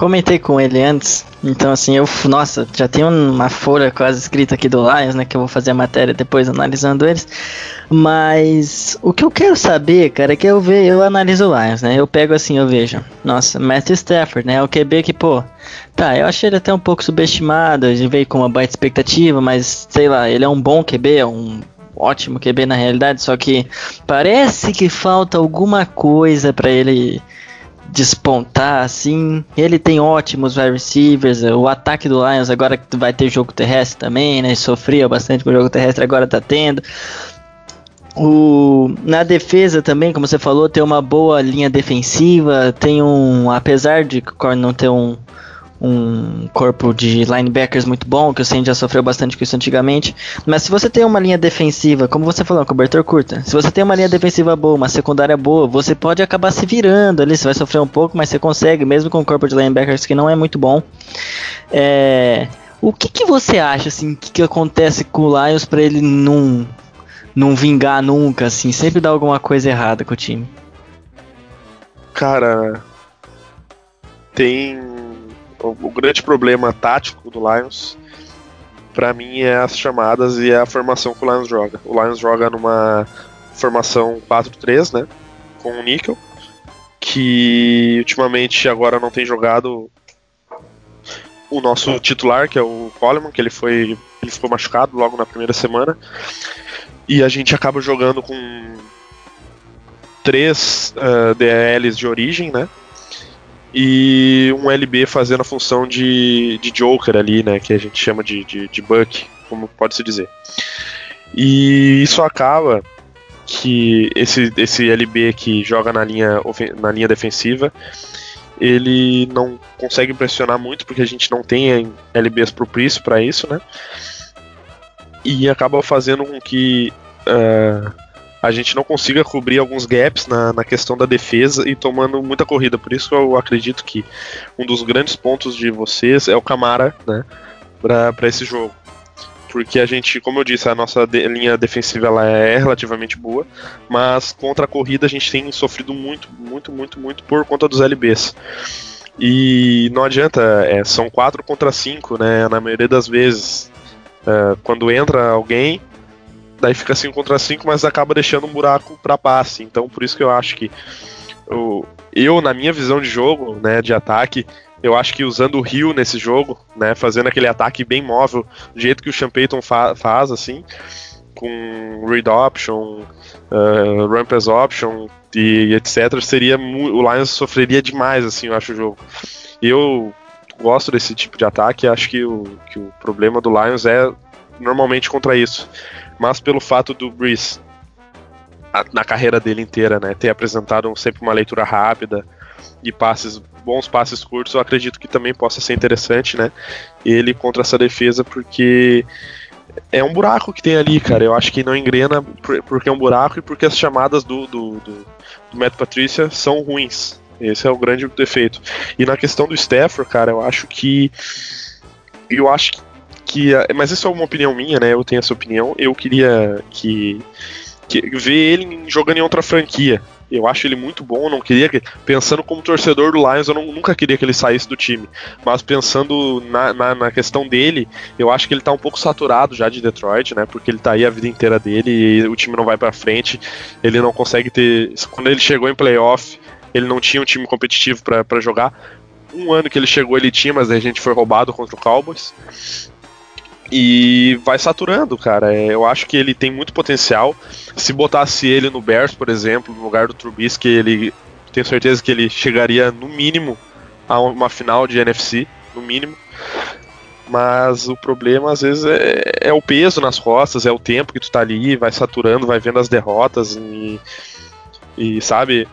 Comentei com ele antes, então assim, eu, nossa, já tenho uma folha quase escrita aqui do Lions, né, que eu vou fazer a matéria depois analisando eles. Mas o que eu quero saber, cara, é que eu vejo, eu analiso o Lions, né? Eu pego assim, eu vejo, nossa, Matthew Stafford, né? O QB que, pô, tá, eu achei ele até um pouco subestimado, ele veio com uma baita expectativa, mas sei lá, ele é um bom QB, é um ótimo QB na realidade, só que parece que falta alguma coisa para ele despontar assim. Ele tem ótimos wide receivers. O ataque do Lions agora que vai ter jogo terrestre também, né? Sofria bastante com o jogo terrestre, agora tá tendo. O, na defesa também, como você falou, tem uma boa linha defensiva. Tem um. Apesar de não ter um, um corpo de linebackers muito bom, que o Saints já sofreu bastante com isso antigamente. Mas se você tem uma linha defensiva, como você falou, cobertor curta, se você tem uma linha defensiva boa, uma secundária boa, você pode acabar se virando ali, você vai sofrer um pouco, mas você consegue, mesmo com um corpo de linebackers que não é muito bom. É, o que, que você acha, assim, que, que acontece com o Lions para ele não, não vingar nunca, assim, sempre dar alguma coisa errada com o time?
Cara, tem o, grande problema tático do Lions, para mim, é as chamadas e é a formação que o Lions joga. O Lions joga numa formação 4-3, né? Com o Nickel, que ultimamente agora não tem jogado o nosso titular, que é o Coleman, que ele foi. ele ficou machucado logo na primeira semana. E a gente acaba jogando com três uh, DLs de origem, né? E um LB fazendo a função de, de Joker ali, né? Que a gente chama de, de, de Buck, como pode se dizer. E isso acaba que esse, esse LB que joga na linha, na linha defensiva, ele não consegue impressionar muito porque a gente não tem LBs propícios para isso, né? E acaba fazendo com que uh, a gente não consiga cobrir alguns gaps na, na questão da defesa e tomando muita corrida. Por isso eu acredito que um dos grandes pontos de vocês é o Camara, né, para esse jogo. Porque a gente, como eu disse, a nossa de, linha defensiva ela é relativamente boa, mas contra a corrida a gente tem sofrido muito, muito, muito, muito por conta dos LBs. E não adianta, é, são 4 contra 5, né? Na maioria das vezes. É, quando entra alguém, daí fica 5 contra 5, mas acaba deixando um buraco para passe. Então por isso que eu acho que eu, eu, na minha visão de jogo, né, de ataque, eu acho que usando o Rio nesse jogo, né, fazendo aquele ataque bem móvel, do jeito que o Champeyton fa faz, assim, com read option, uh, ramp as option e etc, seria o Lions sofreria demais, assim, eu acho o jogo. Eu gosto desse tipo de ataque, acho que o, que o problema do Lions é normalmente contra isso mas pelo fato do Breeze na carreira dele inteira, né, ter apresentado sempre uma leitura rápida e passes bons passes curtos, eu acredito que também possa ser interessante, né? Ele contra essa defesa porque é um buraco que tem ali, cara. Eu acho que não engrena porque é um buraco e porque as chamadas do, do, do, do Matt Patrícia são ruins. Esse é o grande defeito. E na questão do Stafford, cara, eu acho que. Eu acho que que. Mas isso é uma opinião minha, né? Eu tenho essa opinião. Eu queria que, que ver ele jogando em outra franquia. Eu acho ele muito bom, não queria que, pensando como torcedor do Lions, eu não, nunca queria que ele saísse do time. Mas pensando na, na, na, questão dele, eu acho que ele tá um pouco saturado já de Detroit, né? Porque ele tá aí a vida inteira dele e o time não vai para frente. Ele não consegue ter. Quando ele chegou em playoff, ele não tinha um time competitivo para jogar. Um ano que ele chegou, ele tinha, mas a gente foi roubado contra o Cowboys. E vai saturando, cara. É, eu acho que ele tem muito potencial. Se botasse ele no Bears, por exemplo, no lugar do Trubisky, ele tenho certeza que ele chegaria no mínimo a uma final de NFC, no mínimo. Mas o problema às vezes é, é o peso nas costas, é o tempo que tu tá ali, vai saturando, vai vendo as derrotas e, e sabe,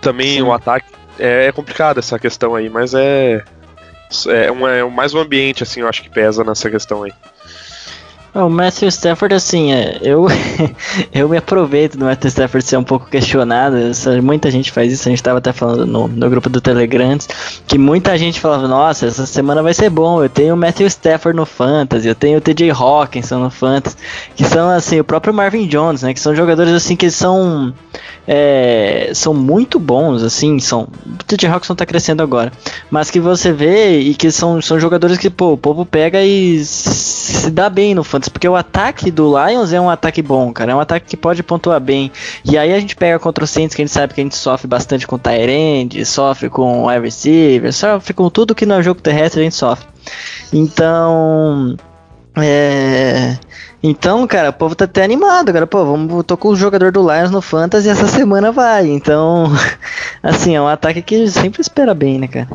também Sim. o ataque é, é complicado essa questão aí, mas é é, uma, é mais um ambiente, assim, eu acho que pesa nessa questão aí.
O Matthew Stafford, assim, é, eu, eu me aproveito do Matthew Stafford ser um pouco questionado. muita gente faz isso, a gente estava até falando no, no grupo do Telegram, que muita gente falava, nossa, essa semana vai ser bom, eu tenho o Matthew Stafford no Fantasy, eu tenho o TJ Hawkinson no Fantasy, que são, assim, o próprio Marvin Jones, né, que são jogadores, assim, que são é, são muito bons, assim, são. O TJ Hawkinson tá crescendo agora. Mas que você vê e que são, são jogadores que, pô, o povo pega e se dá bem no Fantasy. Porque o ataque do Lions é um ataque bom, cara. É um ataque que pode pontuar bem. E aí a gente pega contra o Saints, que a gente sabe que a gente sofre bastante com Tyrande, sofre com wide receiver, sofre com tudo que no jogo terrestre a gente sofre. Então. É. Então, cara, o povo tá até animado, cara. Pô, vamos, tô com o jogador do Lions no Fantasy essa semana vai. Então, assim, é um ataque que sempre espera bem, né, cara?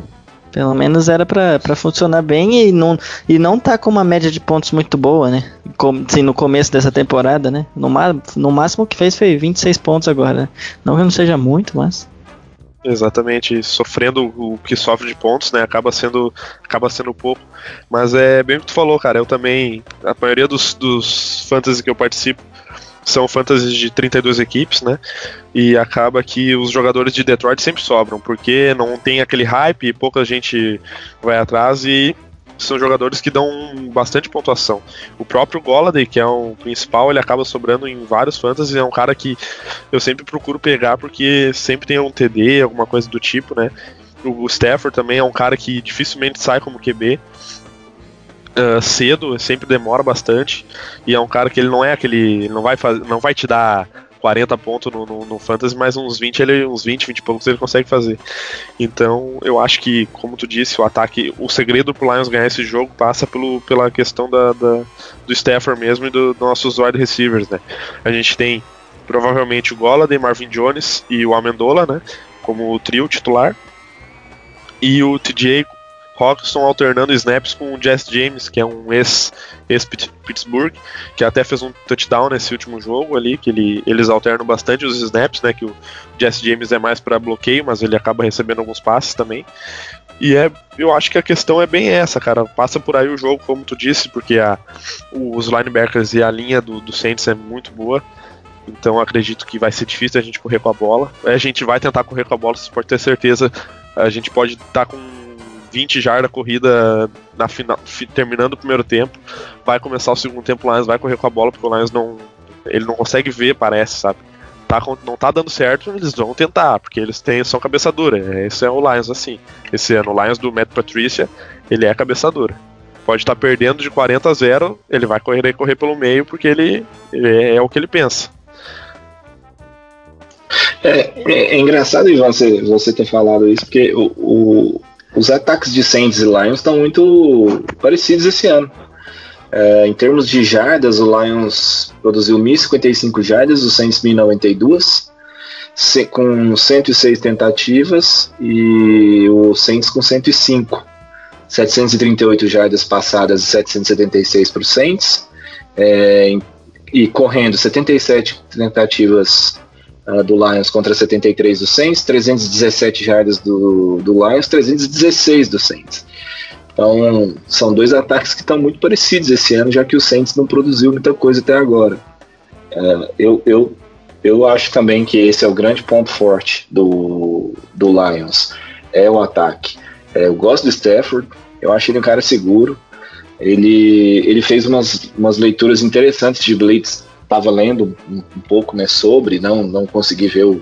Pelo menos era pra, funcionar bem e não, e não tá com uma média de pontos muito boa, né? Como, assim, no começo dessa temporada, né? No, no máximo que fez foi 26 pontos agora, né? Não que não seja muito, mas.
Exatamente, sofrendo o que sofre de pontos, né? Acaba sendo, acaba sendo pouco. Mas é bem o que tu falou, cara. Eu também. A maioria dos, dos fantasy que eu participo são fantasies de 32 equipes, né? E acaba que os jogadores de Detroit sempre sobram, porque não tem aquele hype, pouca gente vai atrás e são jogadores que dão bastante pontuação. O próprio Golladay, que é o principal, ele acaba sobrando em vários fantasies, é um cara que eu sempre procuro pegar porque sempre tem um TD, alguma coisa do tipo, né? O Stafford também é um cara que dificilmente sai como QB. Uh, cedo, sempre demora bastante e é um cara que ele não é aquele, não vai não vai te dar 40 pontos no, no, no, Fantasy, mas uns 20, ele, uns 20, 20 e poucos ele consegue fazer. Então, eu acho que, como tu disse, o ataque, o segredo pro Lions ganhar esse jogo passa pelo, pela questão da, da do Stafford mesmo e dos do nossos wide receivers, né? A gente tem provavelmente o Golladay, Marvin Jones e o Amendola, né? Como trio titular. E o TJ Hawkinson alternando snaps com o Jess James, que é um ex-Pittsburgh, que até fez um touchdown nesse último jogo ali, que ele, eles alternam bastante os snaps, né? Que o Jess James é mais para bloqueio, mas ele acaba recebendo alguns passes também. E é, eu acho que a questão é bem essa, cara. Passa por aí o jogo, como tu disse, porque a, os linebackers e a linha do, do Saints é muito boa. Então acredito que vai ser difícil a gente correr com a bola. A gente vai tentar correr com a bola, você pode ter certeza. A gente pode estar tá com 20 jardas corrida na final, terminando o primeiro tempo. Vai começar o segundo tempo, o Lions vai correr com a bola, porque o Lions não. Ele não consegue ver, parece, sabe? Tá, não tá dando certo, eles vão tentar, porque eles têm, são cabeça dura. Esse é o Lions assim. Esse ano, o Lions do Matt Patricia, ele é cabeça dura pode estar tá perdendo de 40 a 0, ele vai correr correr pelo meio porque ele, é, é, o que ele pensa.
É, é, é engraçado, Ivan, você, você ter falado isso, porque o, os ataques de Saints e Lions estão muito parecidos esse ano. É, em termos de jardas, o Lions produziu 1.055 jardas, o Saints 1.092, com 106 tentativas, e o Saints com 105. 738 jardas passadas e 776 para o Saints, é, e correndo 77 tentativas uh, do Lions contra 73 do Saints, 317 jardas do, do Lions, 316 do Saints. Então, são dois ataques que estão muito parecidos esse ano, já que o Saints não produziu muita coisa até agora. Uh, eu, eu, eu acho também que esse é o grande ponto forte do, do Lions, é o ataque. É, eu gosto do Stafford, eu acho ele um cara seguro. Ele, ele fez umas, umas leituras interessantes de Blitz. Estava lendo um, pouco né, sobre, não, não consegui ver o,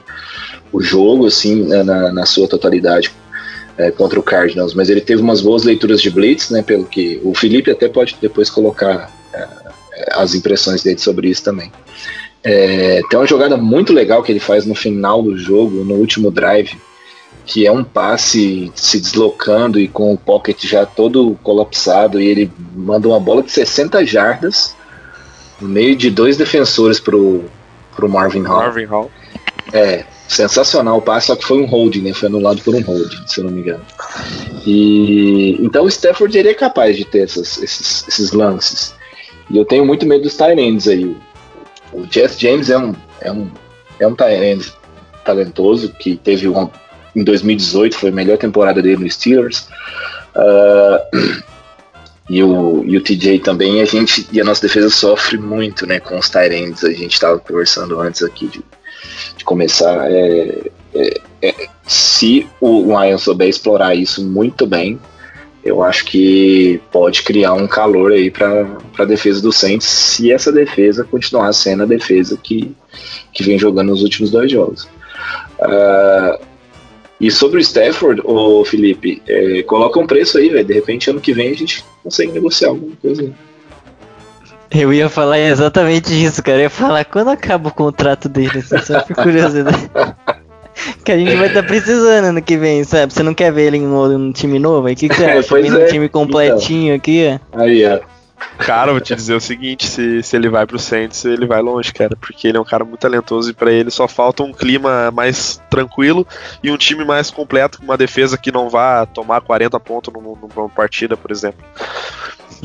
o jogo assim né, na, na sua totalidade é, contra o Cardinals, mas ele teve umas boas leituras de Blitz, né, pelo que o Felipe até pode depois colocar é, as impressões dele sobre isso também. É, tem uma jogada muito legal que ele faz no final do jogo, no último drive, que é um passe se deslocando e com o pocket já todo colapsado, e ele manda uma bola de 60 jardas no meio de dois defensores pro, pro Marvin Hall.
Marvin Hall.
É, sensacional o passe, só que foi um holding, né? Foi anulado por um holding, se eu não me engano. E então o Stafford ele é capaz de ter essas, esses, esses lances. E eu tenho muito medo dos Tyrands aí. O Jess James é um, é um, é um Tyrant talentoso que teve uma em 2018, foi a melhor temporada dele no Steelers. Uh, e, o, e o TJ também, a gente e a nossa defesa sofre muito né, com os Tyrands. A gente estava conversando antes aqui de, de começar. É, é, é, se o Lions souber explorar isso muito bem, eu acho que pode criar um calor aí para a defesa do Saints, se essa defesa continuar sendo a defesa que, que vem jogando nos últimos dois jogos. Uh, e sobre o Stafford, o Felipe, é, coloca um preço aí, velho. De repente, ano que vem a gente consegue negociar alguma coisa.
Eu ia falar exatamente isso, cara. Eu ia falar quando acaba o contrato dele, assim, só por curiosidade. que a gente vai estar tá precisando ano que vem, sabe? Você não quer ver ele em um, time novo? Aí o que, que você acha? Pois é. um time completinho então. aqui,
ó. Aí, ó.
Cara, vou te dizer o seguinte: se, se ele vai pro Saints, ele vai longe, cara, porque ele é um cara muito talentoso e para ele só falta um clima mais tranquilo e um time mais completo, com uma defesa que não vá tomar 40 pontos numa partida, por exemplo.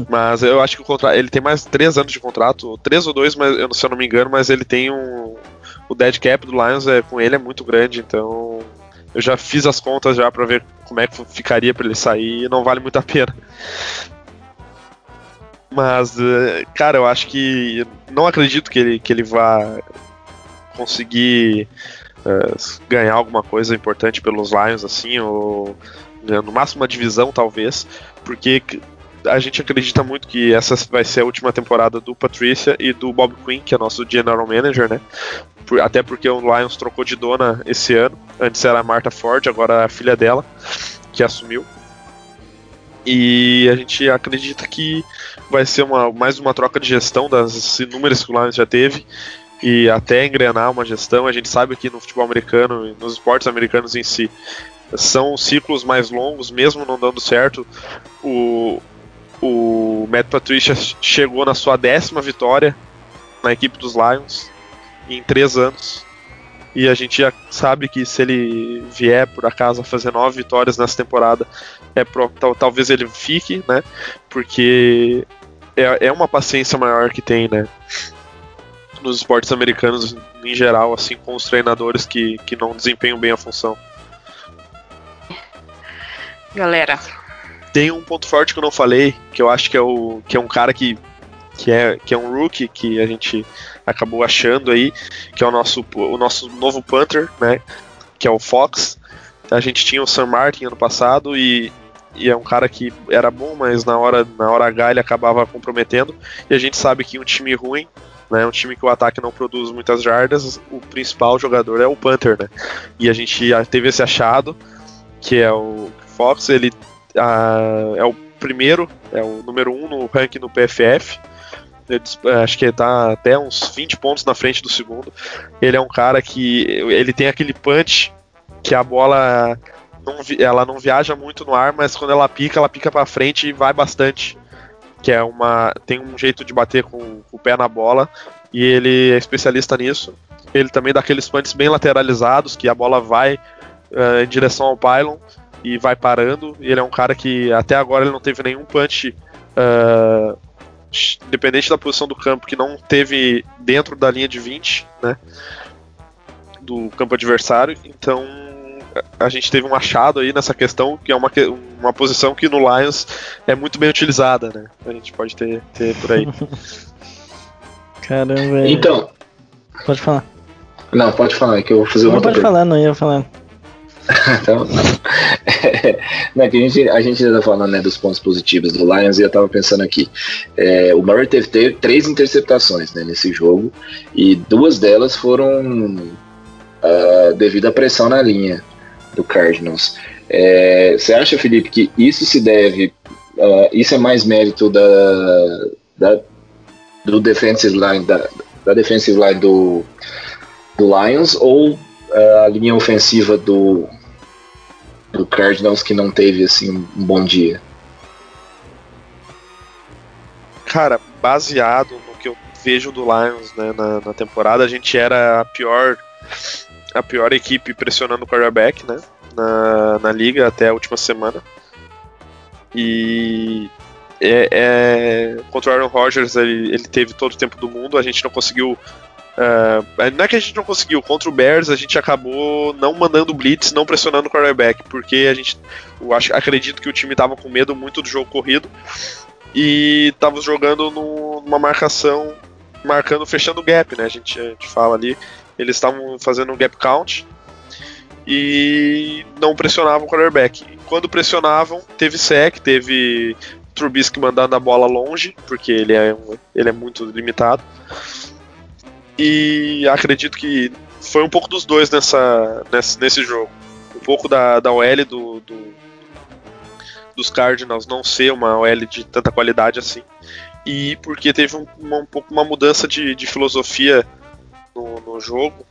Mas eu acho que o contrato. Ele tem mais 3 anos de contrato, 3 ou 2, mas, se eu não me engano, mas ele tem um. O dead cap do Lions é, com ele é muito grande, então. Eu já fiz as contas já para ver como é que ficaria para ele sair e não vale muito a pena. Mas, eh, cara, eu acho que. Não acredito que ele, que ele vá conseguir uh, ganhar alguma coisa importante pelos Lions, assim, ou no máximo uma divisão, talvez, porque a gente acredita muito que essa vai ser a última temporada do Patricia e do Bob Quinn, que é nosso general manager, né? Até porque o Lions trocou de dona esse ano. Antes era a Martha Ford, agora é a filha dela que assumiu. E a gente acredita que vai ser uma, mais uma troca de gestão das inúmeras que o Lions já teve e até engrenar uma gestão. A gente sabe que no futebol americano e nos esportes americanos em si são ciclos mais longos, mesmo não dando certo. O, o Matt Patricia chegou na sua décima vitória na equipe dos Lions em três anos. E a gente já sabe que se ele vier por acaso a fazer nove vitórias nessa temporada, é pro, tal, talvez ele fique, né? Porque é, é uma paciência maior que tem, né? Nos esportes americanos em geral, assim com os treinadores que, que não desempenham bem a função.
Galera.
Tem um ponto forte que eu não falei, que eu acho que é o que é um cara que que é, que é um rookie que a gente acabou achando aí, que é o nosso, o nosso novo punter, né? Que é o Fox. A gente tinha o Sam Martin ano passado e, e é um cara que era bom, mas na hora, na hora H ele acabava comprometendo. E a gente sabe que um time ruim, né, um time que o ataque não produz muitas jardas, o principal jogador é o punter, né? E a gente teve esse achado, que é o Fox, ele a, é o primeiro, é o número um no ranking no PFF. Acho que tá até uns 20 pontos na frente do segundo. Ele é um cara que ele tem aquele punch que a bola não, ela não viaja muito no ar, mas quando ela pica, ela pica para frente e vai bastante. Que é uma tem um jeito de bater com, com o pé na bola e ele é especialista nisso. Ele também dá aqueles punts bem lateralizados, que a bola vai uh, em direção ao pylon e vai parando. E ele é um cara que até agora ele não teve nenhum punch, uh, independente da posição do campo, que não teve dentro da linha de 20, né? Do campo adversário. Então a gente teve um achado aí nessa questão, que é uma, uma posição que no Lions é muito bem utilizada, né? A gente pode ter, ter por aí.
Caramba.
Então.
Pode falar.
Não, pode falar, que eu vou fazer
uma
Não
pode falar, não ia falar.
então, não, que a gente, a gente ainda tá falando né, dos pontos positivos do Lions e eu tava pensando aqui. É, o Murray teve, teve, três interceptações né, nesse jogo e duas delas foram uh, devido à pressão na linha do Cardinals. É, você acha, Felipe, que isso se deve. Uh, isso é mais mérito da, da, do defensive line, da, da defensive line do, do Lions ou a linha ofensiva do, do Cardinals que não teve assim um bom dia?
Cara, baseado no que eu vejo do Lions né, na, na temporada, a gente era a pior a pior equipe pressionando o quarterback, né? Na, na liga até a última semana. E é, é, contra o Aaron Rodgers ele, ele teve todo o tempo do mundo, a gente não conseguiu Uh, não é que a gente não conseguiu, contra o Bears a gente acabou não mandando blitz, não pressionando o quarterback, porque a gente, eu acho, acredito que o time estava com medo muito do jogo corrido e estava jogando no, numa marcação, marcando, fechando o gap, né? A gente, a gente fala ali, eles estavam fazendo um gap count e não pressionavam o quarterback. quando pressionavam, teve sec, teve Trubisky mandando a bola longe, porque ele é, ele é muito limitado. E acredito que foi um pouco dos dois nessa, nesse, nesse jogo. Um pouco da, da OL do, do, dos Cardinals não ser uma OL de tanta qualidade assim. E porque teve um, uma, um pouco uma mudança de, de filosofia no, no jogo,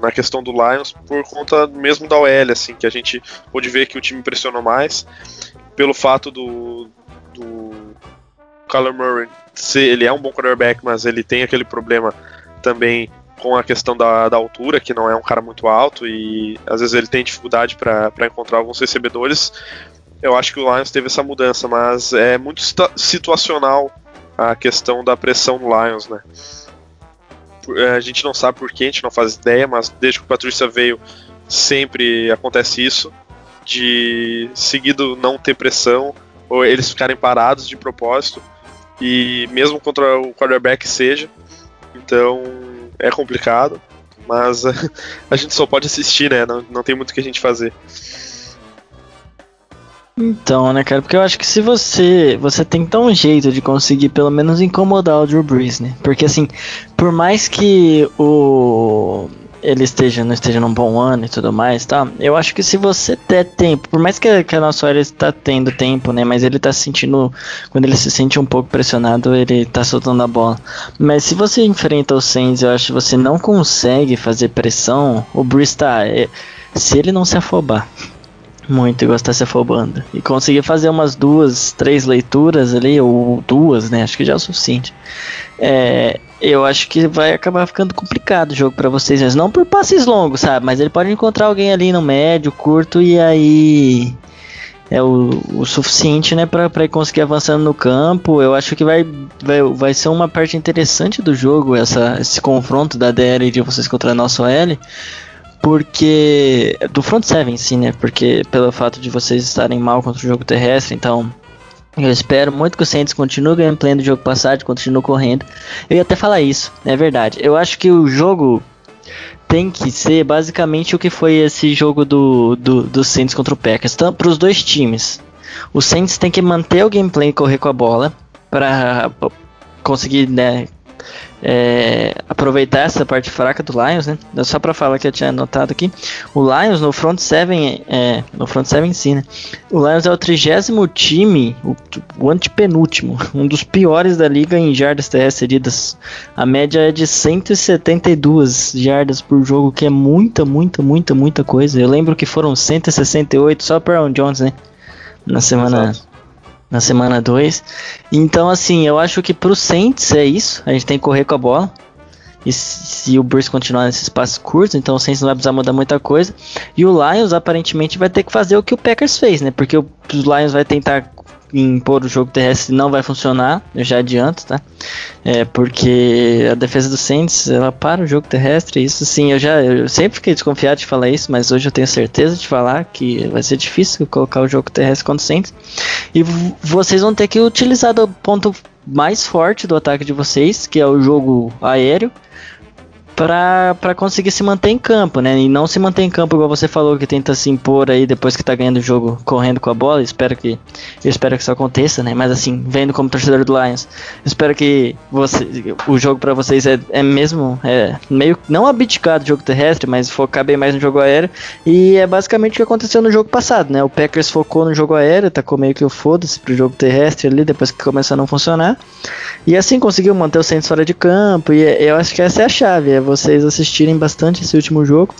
na questão do Lions, por conta mesmo da OL, assim, que a gente pôde ver que o time pressionou mais, pelo fato do, do Kyler Murray ser, ele é um bom quarterback, mas ele tem aquele problema também com a questão da, da altura, que não é um cara muito alto e às vezes ele tem dificuldade para encontrar alguns recebedores. Eu acho que o Lions teve essa mudança, mas é muito situacional a questão da pressão no Lions, né? É, a gente não sabe por que, a gente não faz ideia, mas desde que o Patrícia veio, sempre acontece isso de seguido não ter pressão ou eles ficarem parados de propósito e mesmo contra o quarterback seja então é complicado, mas a gente só pode assistir, né? Não, não tem muito o que a gente fazer.
Então, né, cara, porque eu acho que se você você tem dar um jeito de conseguir pelo menos incomodar o Drew Brees, né? Porque assim, por mais que o ele esteja, não esteja num bom ano e tudo mais, tá? Eu acho que se você der tempo, por mais que, que a nossa área está tendo tempo, né? Mas ele tá sentindo, quando ele se sente um pouco pressionado, ele tá soltando a bola. Mas se você enfrenta o Saints, eu acho que você não consegue fazer pressão, o Breeze tá... É, se ele não se afobar, muito e gostar se afobando. E conseguir fazer umas duas, três leituras ali, ou duas, né? Acho que já é o suficiente. É, eu acho que vai acabar ficando complicado o jogo para vocês, mas não por passes longos, sabe? Mas ele pode encontrar alguém ali no médio, curto e aí é o, o suficiente, né, para conseguir avançando no campo. Eu acho que vai, vai, vai ser uma parte interessante do jogo essa, esse confronto da DL de vocês contra a nossa OL. Porque. Do front seven, sim, né? Porque pelo fato de vocês estarem mal contra o jogo terrestre, então Eu espero muito que o Saints continue o gameplay do jogo passado, continue correndo. Eu ia até falar isso, é verdade. Eu acho que o jogo tem que ser basicamente o que foi esse jogo do, do, do Saints contra o Packers, para os dois times. O Saints tem que manter o gameplay e correr com a bola para conseguir né, é, aproveitar essa parte fraca do Lions, né? Só para falar que eu tinha anotado aqui, o Lions no front seven, é, no front seven sim, né? O Lions é o trigésimo time, o, o antepenúltimo, um dos piores da liga em jardas terrestres. A média é de 172 jardas por jogo, que é muita, muita, muita, muita coisa. Eu lembro que foram 168 só para Aaron Jones, né? Na semana Exato na semana 2. Então, assim, eu acho que pro Saints é isso. A gente tem que correr com a bola. E se o Bruce continuar nesses passos curtos, então o Saints não vai precisar mudar muita coisa. E o Lions aparentemente vai ter que fazer o que o Packers fez, né? Porque o Lions vai tentar impor o jogo terrestre não vai funcionar, eu já adianto, tá? É porque a defesa do Saints, ela para o jogo terrestre, isso sim, eu já eu sempre fiquei desconfiado de falar isso, mas hoje eu tenho certeza de falar que vai ser difícil colocar o jogo terrestre contra o Saints. E vocês vão ter que utilizar o ponto mais forte do ataque de vocês, que é o jogo aéreo, para conseguir se manter em campo, né? E não se manter em campo igual você falou que tenta se impor aí depois que tá ganhando o jogo correndo com a bola. Espero que espero que isso aconteça, né? Mas assim, vendo como torcedor do Lions, espero que você o jogo para vocês é, é mesmo é meio não abdicar do jogo terrestre, mas focar bem mais no jogo aéreo. E é basicamente o que aconteceu no jogo passado, né? O Packers focou no jogo aéreo, tacou meio que o foda-se pro jogo terrestre ali depois que começou a não funcionar. E assim conseguiu manter o centro fora de campo e eu acho que essa é a chave, é vocês assistirem bastante esse último jogo.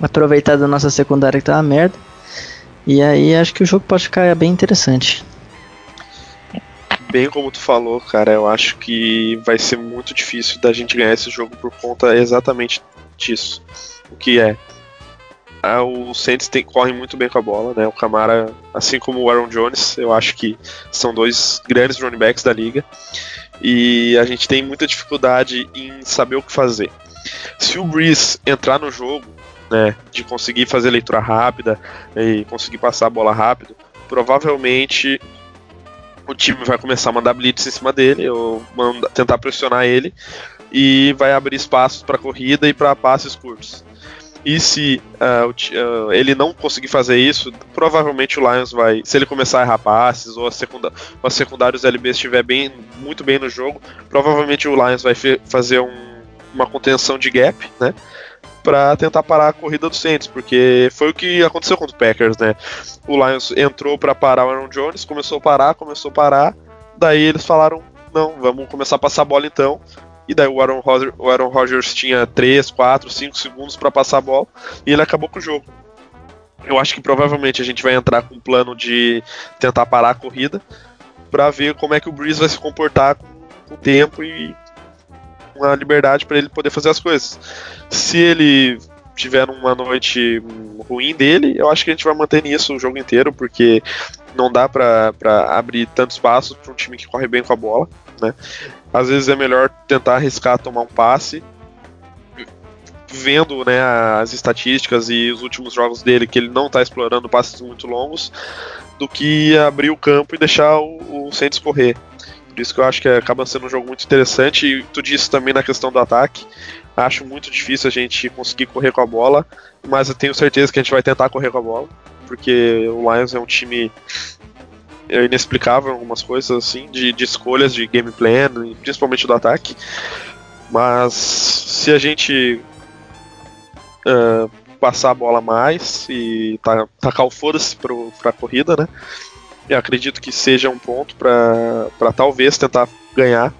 Aproveitar da nossa secundária que tá uma merda. E aí acho que o jogo pode ficar bem interessante.
Bem como tu falou, cara, eu acho que vai ser muito difícil da gente ganhar esse jogo por conta exatamente disso. O que é? O Saints tem, corre muito bem com a bola, né? O Camara, assim como o Aaron Jones, eu acho que são dois grandes running backs da liga. E a gente tem muita dificuldade em saber o que fazer. Se o Breeze entrar no jogo, né, de conseguir fazer leitura rápida e conseguir passar a bola rápido, provavelmente o time vai começar a mandar blitz em cima dele, ou manda, tentar pressionar ele, e vai abrir espaços para corrida e para passes curtos. E se uh, ele não conseguir fazer isso, provavelmente o Lions vai, se ele começar a errar passes ou a, secunda, ou a secundária os LB estiver bem, muito bem no jogo, provavelmente o Lions vai fazer um uma contenção de gap, né? Para tentar parar a corrida do Saints, porque foi o que aconteceu com o Packers, né? O Lions entrou para parar o Aaron Jones, começou a parar, começou a parar, daí eles falaram: não, vamos começar a passar a bola então. E daí o Aaron, Rodgers, o Aaron Rodgers tinha 3, 4, 5 segundos para passar a bola e ele acabou com o jogo. Eu acho que provavelmente a gente vai entrar com um plano de tentar parar a corrida para ver como é que o Breeze vai se comportar com o tempo e uma liberdade para ele poder fazer as coisas. Se ele tiver uma noite ruim dele, eu acho que a gente vai manter nisso o jogo inteiro, porque não dá para abrir tantos passos para um time que corre bem com a bola, né? Às vezes é melhor tentar arriscar tomar um passe, vendo né, as estatísticas e os últimos jogos dele que ele não está explorando passes muito longos, do que abrir o campo e deixar o, o correr. Por isso que eu acho que acaba sendo um jogo muito interessante. E tu disse também na questão do ataque. Acho muito difícil a gente conseguir correr com a bola, mas eu tenho certeza que a gente vai tentar correr com a bola, porque o Lions é um time inexplicável em algumas coisas assim, de, de escolhas de game plan, principalmente do ataque. Mas se a gente uh, passar a bola mais e tacar o foda-se pra corrida, né? Eu acredito que seja um ponto para talvez tentar ganhar,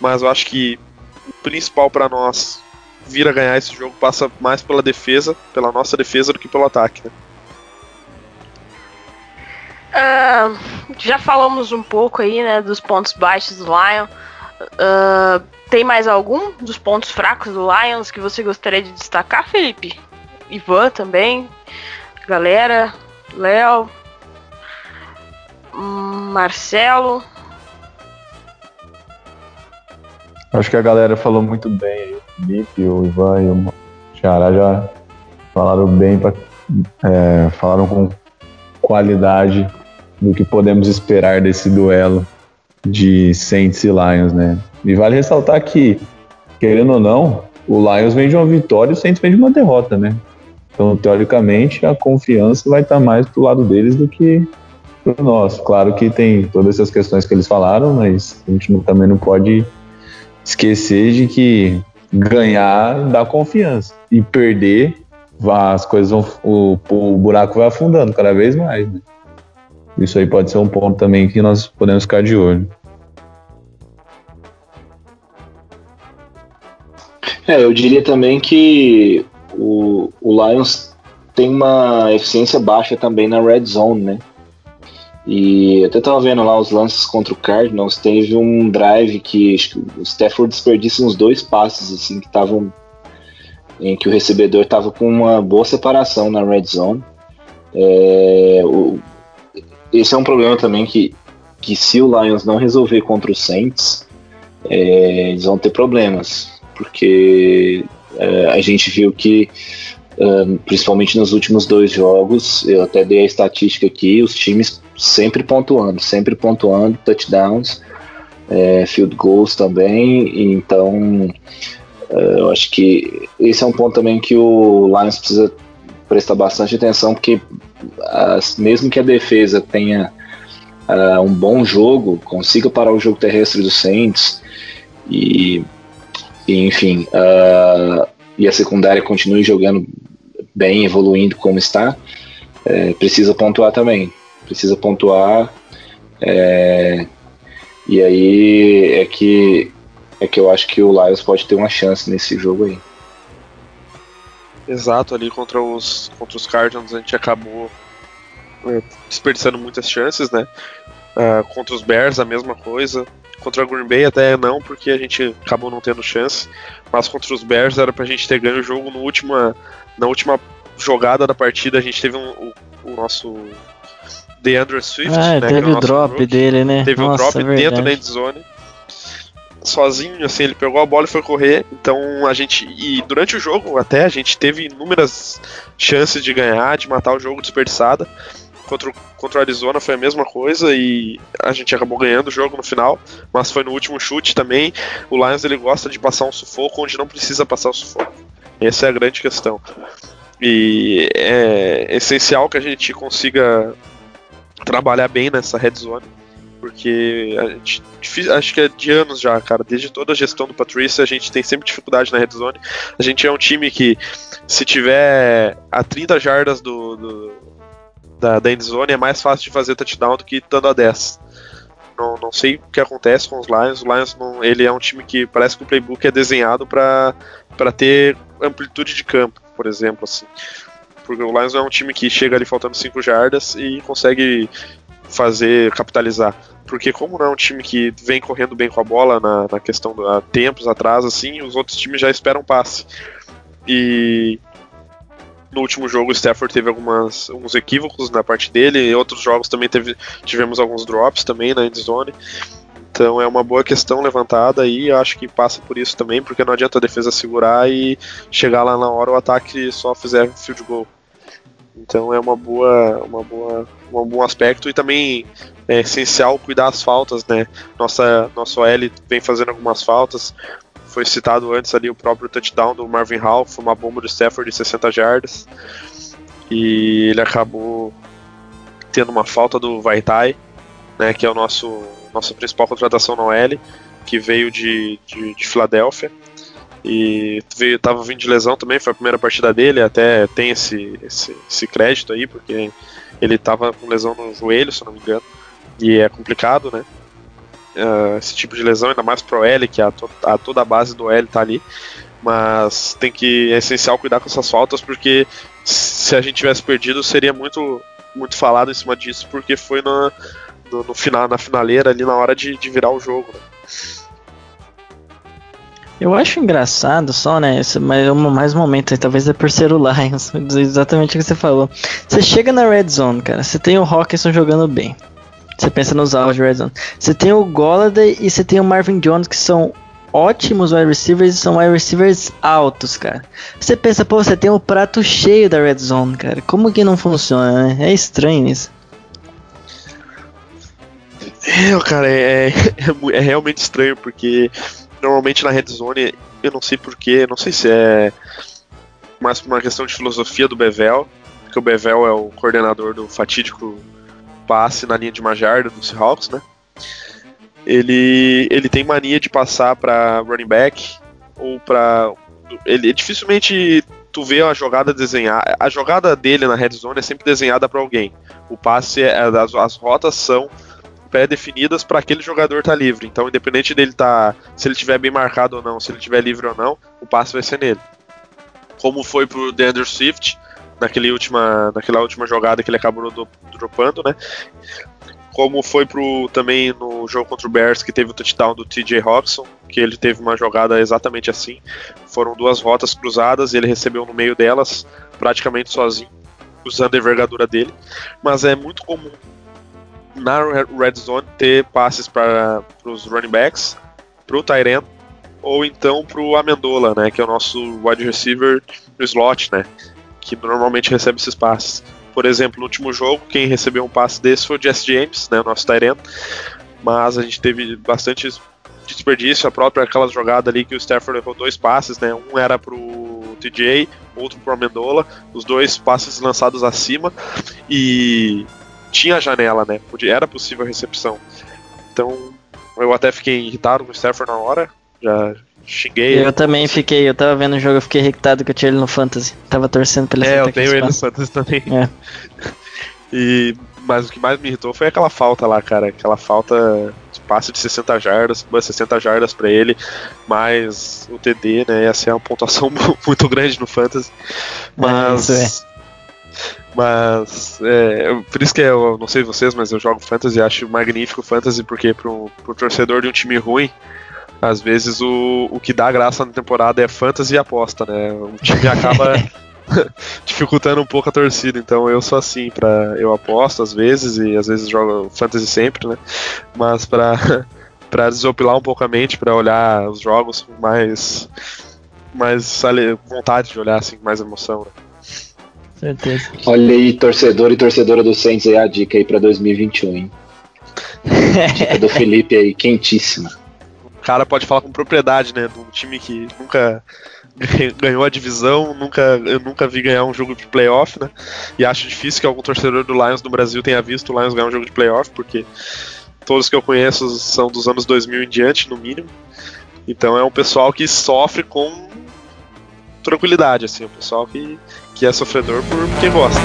mas eu acho que o principal para nós vir a ganhar esse jogo passa mais pela defesa, pela nossa defesa, do que pelo ataque. Né?
Uh, já falamos um pouco aí, né, dos pontos baixos do Lion. Uh, tem mais algum dos pontos fracos do Lions que você gostaria de destacar, Felipe? Ivan também, galera, Léo, Marcelo.
Acho que a galera falou muito bem. O Felipe, o Ivan e o Xará já falaram bem, pra, é, falaram com qualidade do que podemos esperar desse duelo de Saints e Lions, né? E vale ressaltar que, querendo ou não, o Lions vem de uma vitória e o Saints vem de uma derrota, né? Então, teoricamente, a confiança vai estar mais pro lado deles do que pro nosso. Claro que tem todas essas questões que eles falaram, mas a gente também não pode esquecer de que ganhar dá confiança e perder as coisas vão, o, o buraco vai afundando cada vez mais. Né? Isso aí pode ser um ponto também que nós podemos ficar de olho.
É, eu diria também que o, o Lions tem uma eficiência baixa também na red zone, né? E até tava vendo lá os lances contra o Cardinals, teve um drive que o Stafford desperdiça uns dois passes assim que estavam em que o recebedor estava com uma boa separação na red zone. É, o, esse é um problema também que, que se o Lions não resolver contra o Saints, é, eles vão ter problemas, porque é, a gente viu que um, principalmente nos últimos dois jogos, eu até dei a estatística aqui, os times sempre pontuando, sempre pontuando, touchdowns, é, field goals também, então é, eu acho que esse é um ponto também que o Lions precisa prestar bastante atenção, porque as, mesmo que a defesa tenha uh, um bom jogo, consiga parar o jogo terrestre do Saints, e, e enfim, uh, e a secundária continue jogando bem, evoluindo como está, é, precisa pontuar também. Precisa pontuar. É, e aí é que é que eu acho que o Lions pode ter uma chance nesse jogo aí.
Exato, ali contra os, contra os Cardinals a gente acabou é, desperdiçando muitas chances, né? Uh, contra os Bears a mesma coisa. Contra a Green Bay até não, porque a gente acabou não tendo chance. Mas contra os Bears era pra gente ter ganho o jogo no última, na última jogada da partida. A gente teve um, o, o nosso DeAndre Swift,
ah,
né?
Teve o drop rookie, dele, né?
Teve o um drop é dentro da endzone. Sozinho, assim, ele pegou a bola e foi correr. Então a gente. E durante o jogo até a gente teve inúmeras chances de ganhar, de matar o jogo desperdiçada. Contra o, contra o Arizona foi a mesma coisa e a gente acabou ganhando o jogo no final, mas foi no último chute também. O Lions ele gosta de passar um sufoco onde não precisa passar o sufoco. Essa é a grande questão. E é essencial que a gente consiga trabalhar bem nessa red zone, porque gente acho que é de anos já, cara, desde toda a gestão do Patrícia, a gente tem sempre dificuldade na red zone. A gente é um time que se tiver a 30 jardas do, do da, da endzone é mais fácil de fazer touchdown do que estando a 10. Não, não sei o que acontece com os Lions. O Lions não, ele é um time que parece que o playbook é desenhado para ter amplitude de campo, por exemplo, assim. Porque o Lions é um time que chega ali faltando 5 jardas e consegue fazer capitalizar. Porque como não é um time que vem correndo bem com a bola na, na questão há tempos atrás, assim, os outros times já esperam passe. E no último jogo o Stafford teve algumas, alguns equívocos na parte dele, e outros jogos também teve, tivemos alguns drops também na endzone. Então é uma boa questão levantada e acho que passa por isso também, porque não adianta a defesa segurar e chegar lá na hora o ataque só fizer field goal. Então é uma boa, uma boa, um bom aspecto e também é essencial cuidar das faltas, né? Nossa, nosso L vem fazendo algumas faltas, foi citado antes ali o próprio touchdown do Marvin Hall, foi uma bomba do Stafford de 60 jardas. E ele acabou tendo uma falta do Vaitai, né, que é o nosso nossa principal contratação na OL, que veio de, de, de Filadélfia. E veio, tava vindo de lesão também, foi a primeira partida dele, até tem esse, esse, esse crédito aí, porque ele tava com lesão no joelho, se não me engano. E é complicado, né? uh, esse tipo de lesão, ainda mais pro L, que a, to a, toda a base do L tá ali. Mas tem que é essencial cuidar com essas faltas, porque se a gente tivesse perdido, seria muito, muito falado em cima disso, porque foi na, no, no final, na finaleira ali na hora de, de virar o jogo. Né?
Eu acho engraçado só, né? Esse, mas mais um momento talvez é por ser o Lions, exatamente o que você falou. Você chega na red zone, cara, você tem o Hawkinson jogando bem. Você pensa nos alvos de Red Zone. Você tem o Golladay e você tem o Marvin Jones, que são ótimos wide receivers e são wide receivers altos, cara. Você pensa, pô, você tem o prato cheio da Red Zone, cara. Como que não funciona, né? É estranho isso.
É, cara, é, é, é, realmente estranho, porque normalmente na red zone, eu não sei porquê, não sei se é mais uma questão de filosofia do Bevel, que o Bevel é o coordenador do fatídico passe na linha de Majarda do Seahawks, né? Ele, ele tem mania de passar para running back ou para ele dificilmente tu vê a jogada desenhar, a jogada dele na red zone é sempre desenhada para alguém. O passe é, as, as rotas são pré-definidas para aquele jogador estar tá livre. Então, independente dele tá, se ele tiver bem marcado ou não, se ele tiver livre ou não, o passe vai ser nele. Como foi pro DeAndre Swift naquele última, naquela última jogada que ele acabou do, dropando, né? Como foi pro também no jogo contra o Bears que teve o touchdown do TJ Hawkinson, que ele teve uma jogada exatamente assim. Foram duas rotas cruzadas e ele recebeu no meio delas, praticamente sozinho, usando a envergadura dele. Mas é muito comum na red zone ter passes para os running backs, para o Tyrant ou então para o Amendola, né, que é o nosso wide receiver no slot, né, que normalmente recebe esses passes. Por exemplo, no último jogo, quem recebeu um passe desse foi o Jesse James, né, o nosso Tyrant, mas a gente teve bastante desperdício, a própria aquela jogada ali que o Stafford levou dois passes, né, um era para o TJ, outro para o Amendola, os dois passes lançados acima, e tinha janela, né? Era possível a recepção. Então, eu até fiquei irritado com o Stafford na hora. Já xinguei.
Eu também fiquei, eu tava vendo o jogo, eu fiquei irritado que eu tinha ele no Fantasy. Tava torcendo pra ele
É, eu tenho ele no Fantasy também. É. E, mas o que mais me irritou foi aquela falta lá, cara. Aquela falta de passe de 60 jardas, 60 jardas pra ele, mais o TD, né? Ia ser uma pontuação muito grande no Fantasy. É, mas. É, mas, é, por isso que eu não sei vocês, mas eu jogo Fantasy acho magnífico Fantasy, porque pro, pro torcedor de um time ruim, às vezes o, o que dá graça na temporada é Fantasy e aposta, né? O time acaba dificultando um pouco a torcida, então eu sou assim, pra, eu aposto às vezes e às vezes jogo Fantasy sempre, né? Mas pra, pra desopilar um pouco a mente, pra olhar os jogos com mais, mais vontade de olhar, assim, com mais emoção, né?
Certeza.
Olha aí, torcedor e torcedora do Saints aí a dica aí pra 2021, hein? dica do Felipe aí, quentíssima.
O cara pode falar com propriedade, né? De um time que nunca ganhou a divisão, nunca, eu nunca vi ganhar um jogo de playoff, né? E acho difícil que algum torcedor do Lions no Brasil tenha visto o Lions ganhar um jogo de playoff, porque todos que eu conheço são dos anos 2000 em diante, no mínimo. Então é um pessoal que sofre com tranquilidade, assim, um pessoal que, que é sofredor por, porque gosta.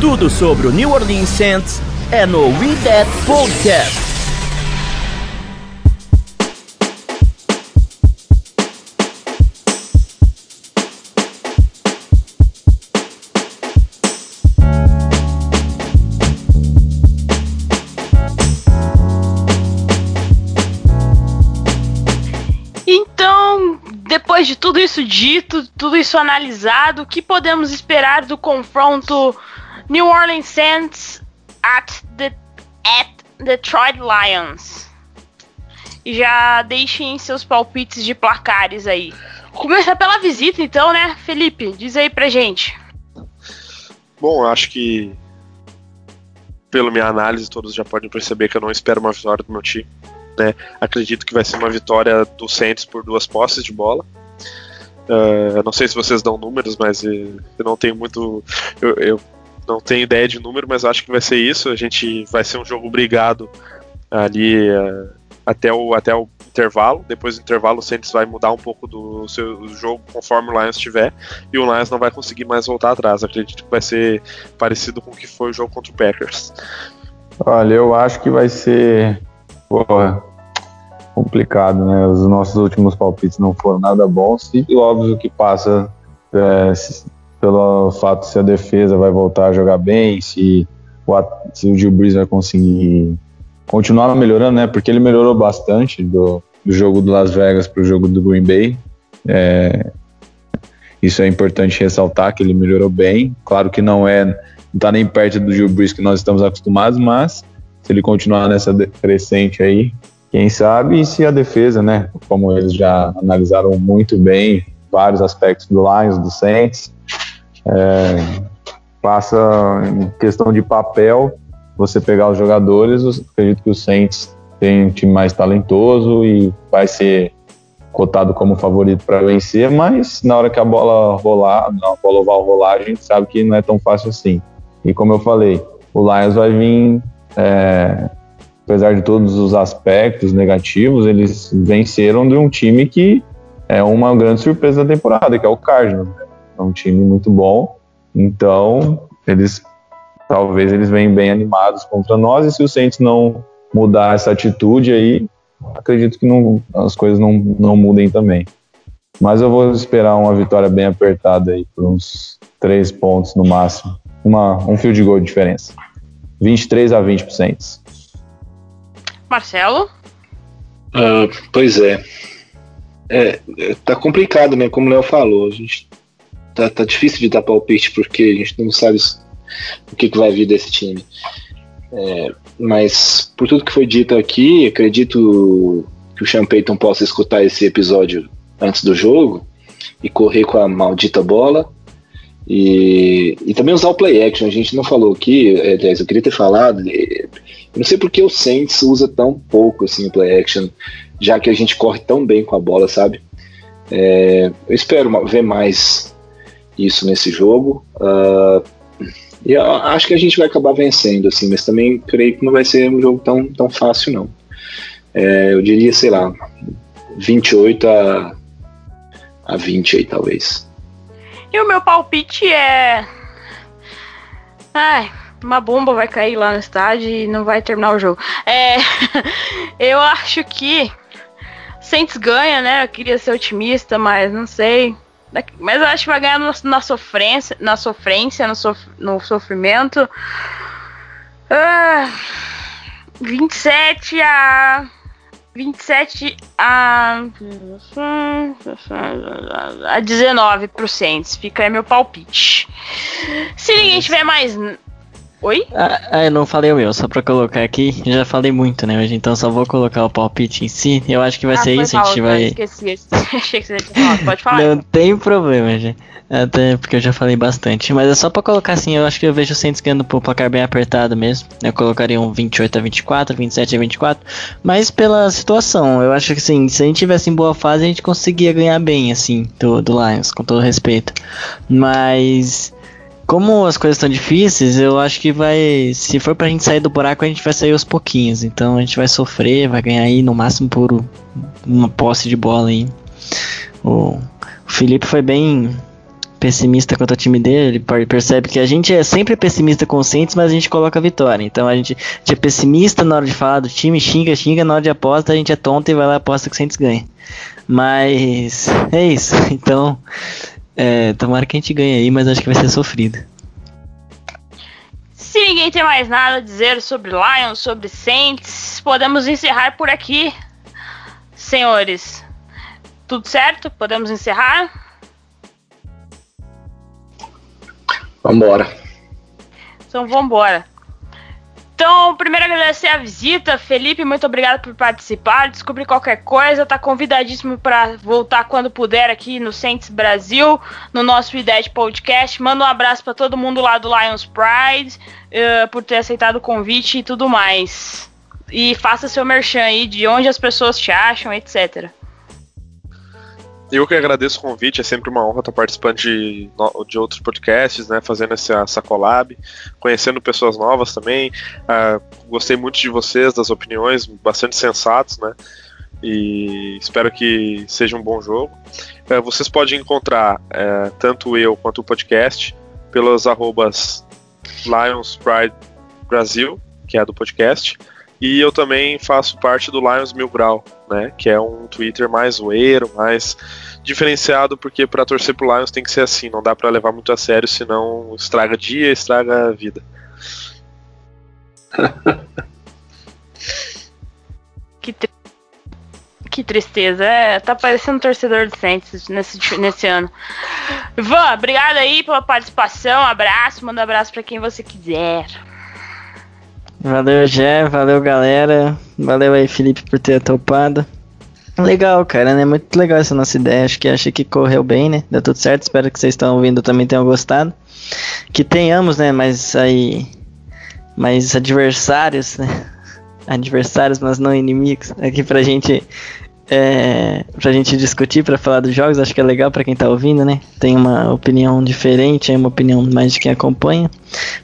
Tudo sobre o New Orleans Saints é no We That Podcast.
Depois de tudo isso dito, tudo isso analisado, o que podemos esperar do confronto New Orleans Saints at, the, at Detroit Lions? Já deixem seus palpites de placares aí. Começar pela visita, então, né, Felipe? Diz aí pra gente.
Bom, acho que pela minha análise, todos já podem perceber que eu não espero uma vitória do meu time. Né? Acredito que vai ser uma vitória do Saints por duas posses de bola. Uh, não sei se vocês dão números, mas eu não tenho muito. Eu, eu, não tenho ideia de número, mas acho que vai ser isso. A gente vai ser um jogo brigado ali uh, até, o, até o intervalo. Depois do intervalo, o Saints vai mudar um pouco do seu jogo conforme o Lions estiver. E o Lions não vai conseguir mais voltar atrás. Acredito que vai ser parecido com o que foi o jogo contra o Packers.
Olha, eu acho que vai ser. Porra, complicado, né? Os nossos últimos palpites não foram nada bons e óbvio que passa é, pelo fato se a defesa vai voltar a jogar bem, se o, se o Gil Breeze vai conseguir continuar melhorando, né? Porque ele melhorou bastante do, do jogo do Las Vegas para o jogo do Green Bay. É, isso é importante ressaltar que ele melhorou bem. Claro que não é, não está nem perto do Gil Breeze que nós estamos acostumados, mas se ele continuar nessa crescente aí, quem sabe se a defesa, né, como eles já analisaram muito bem vários aspectos do Lions, do Saints, É, passa em questão de papel, você pegar os jogadores, acredito que o Saints tem um time mais talentoso e vai ser cotado como favorito para vencer, mas na hora que a bola rolar, a bola oval rolar, a gente sabe que não é tão fácil assim. E como eu falei, o Lions vai vir, é, apesar de todos os aspectos negativos, eles venceram de um time que é uma grande surpresa da temporada, que é o Cardinals. Né? É um time muito bom, então eles talvez eles venham bem animados contra nós e se o Saints não mudar essa atitude aí, acredito que não, as coisas não, não mudem também. Mas eu vou esperar uma vitória bem apertada aí, por uns três pontos no máximo. Uma, um fio de gol de diferença. 23 a 20%.
Marcelo?
Uh, pois é. é. Tá complicado, né? Como o Léo falou. A gente tá, tá difícil de dar palpite porque a gente não sabe o que, que vai vir desse time. É, mas por tudo que foi dito aqui, acredito que o Sean Payton possa escutar esse episódio antes do jogo e correr com a maldita bola. E, e também usar o play action. A gente não falou aqui, aliás, eu queria ter falado. Eu não sei porque o Saints usa tão pouco assim o play action, já que a gente corre tão bem com a bola, sabe? É, eu espero ver mais isso nesse jogo. Uh, e eu acho que a gente vai acabar vencendo, assim, mas também creio que não vai ser um jogo tão, tão fácil, não. É, eu diria, sei lá, 28 a, a 20 aí, talvez.
E o meu palpite é. Ai, uma bomba vai cair lá no estádio e não vai terminar o jogo. É, eu acho que Saints ganha, né? Eu queria ser otimista, mas não sei. Mas eu acho que vai ganhar no, na sofrência, na sofrência, no, sof, no sofrimento. Ah, 27 a 27 a a 19 pro Saints. Fica aí meu palpite. Se ninguém tiver mais Oi?
Ah, eu não falei o meu, só pra colocar aqui. Já falei muito, né, hoje, então só vou colocar o palpite em si. Eu acho que vai ah, ser isso, mal, a gente vai.
Esqueci, achei que você tinha falado. Pode falar.
Não tem problema, gente. Até porque eu já falei bastante. Mas é só pra colocar assim, eu acho que eu vejo o Saints ganhando por placar bem apertado mesmo. Eu colocaria um 28 a 24, 27 a 24. Mas pela situação, eu acho que assim, se a gente tivesse em boa fase, a gente conseguia ganhar bem, assim, do, do Lions, com todo respeito. Mas como as coisas estão difíceis, eu acho que vai. Se for pra gente sair do buraco, a gente vai sair aos pouquinhos. Então a gente vai sofrer, vai ganhar aí no máximo por uma posse de bola aí. O, Felipe foi bem pessimista quanto ao time dele, ele percebe que a gente é sempre pessimista Saints, mas a gente coloca a vitória. Então a gente, a gente, é pessimista na hora de falar do time, xinga, xinga, na hora de aposta a gente é tonto e vai lá aposta que o Saints ganha. Mas é isso. Então é, tomara que a gente ganhe aí, mas acho que vai ser sofrido.
Se ninguém tem mais nada a dizer sobre Lions, sobre Saints, podemos encerrar por aqui. Senhores, tudo certo? Podemos encerrar?
Vambora.
Então vambora. Então, primeiro agradecer a visita. Felipe, muito obrigado por participar. Descobrir qualquer coisa, tá convidadíssimo para voltar quando puder aqui no Saints Brasil, no nosso IDED Podcast. Manda um abraço para todo mundo lá do Lions Pride uh, por ter aceitado o convite e tudo mais. E faça seu merchan aí de onde as pessoas te acham, etc.
Eu que agradeço o convite, é sempre uma honra estar participando de, de outros podcasts, né, fazendo essa, essa collab, conhecendo pessoas novas também. Uh, gostei muito de vocês, das opiniões, bastante sensatos, né? E espero que seja um bom jogo. Uh, vocês podem encontrar uh, tanto eu quanto o podcast pelas arrobas Lions Pride Brasil, que é a do podcast, e eu também faço parte do Lions Mil Grau, né? Que é um Twitter mais zoeiro, mais diferenciado, porque para torcer pro Lions tem que ser assim, não dá para levar muito a sério, senão estraga dia, estraga a vida.
que, tri... que tristeza, é, tá parecendo um torcedor de Saints nesse, nesse ano. Ivan, obrigado aí pela participação, abraço, manda um abraço para quem você quiser.
Valeu, Jé, valeu, galera. Valeu aí, Felipe, por ter topado. Legal, cara, né? Muito legal essa nossa ideia. Acho que achei que correu bem, né? Deu tudo certo. Espero que vocês estão ouvindo também tenham gostado. Que tenhamos, né? Mais aí. Mais adversários, né? Adversários, mas não inimigos. Aqui pra gente. É, pra gente discutir, pra falar dos jogos. Acho que é legal pra quem tá ouvindo, né? Tem uma opinião diferente, uma opinião mais de quem acompanha.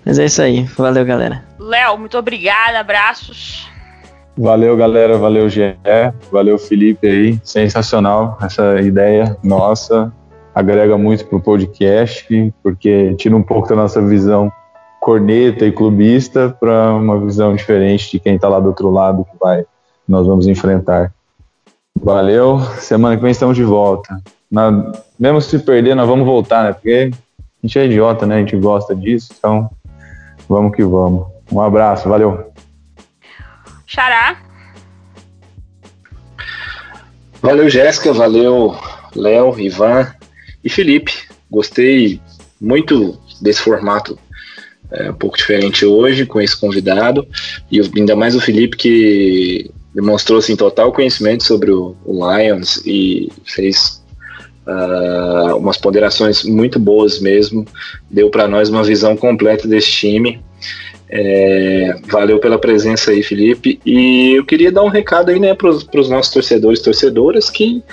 Mas é isso aí. Valeu, galera.
Léo, muito obrigada. Abraços.
Valeu, galera. Valeu, Gé. Valeu, Felipe aí. Sensacional essa ideia nossa. Agrega muito pro podcast, porque tira um pouco da nossa visão corneta e clubista para uma visão diferente de quem está lá do outro lado que vai nós vamos enfrentar. Valeu. Semana que vem estamos de volta. Na, mesmo se perder, nós vamos voltar, né? Porque a gente é idiota, né? A gente gosta disso, então vamos que vamos. Um abraço, valeu.
Xará.
Valeu, Jéssica, valeu, Léo, Ivan e Felipe. Gostei muito desse formato é, um pouco diferente hoje com esse convidado e ainda mais o Felipe que demonstrou assim total conhecimento sobre o, o Lions e fez uh, umas ponderações muito boas mesmo deu para nós uma visão completa desse time é, valeu pela presença aí, Felipe. E eu queria dar um recado aí, né, para os nossos torcedores e torcedoras que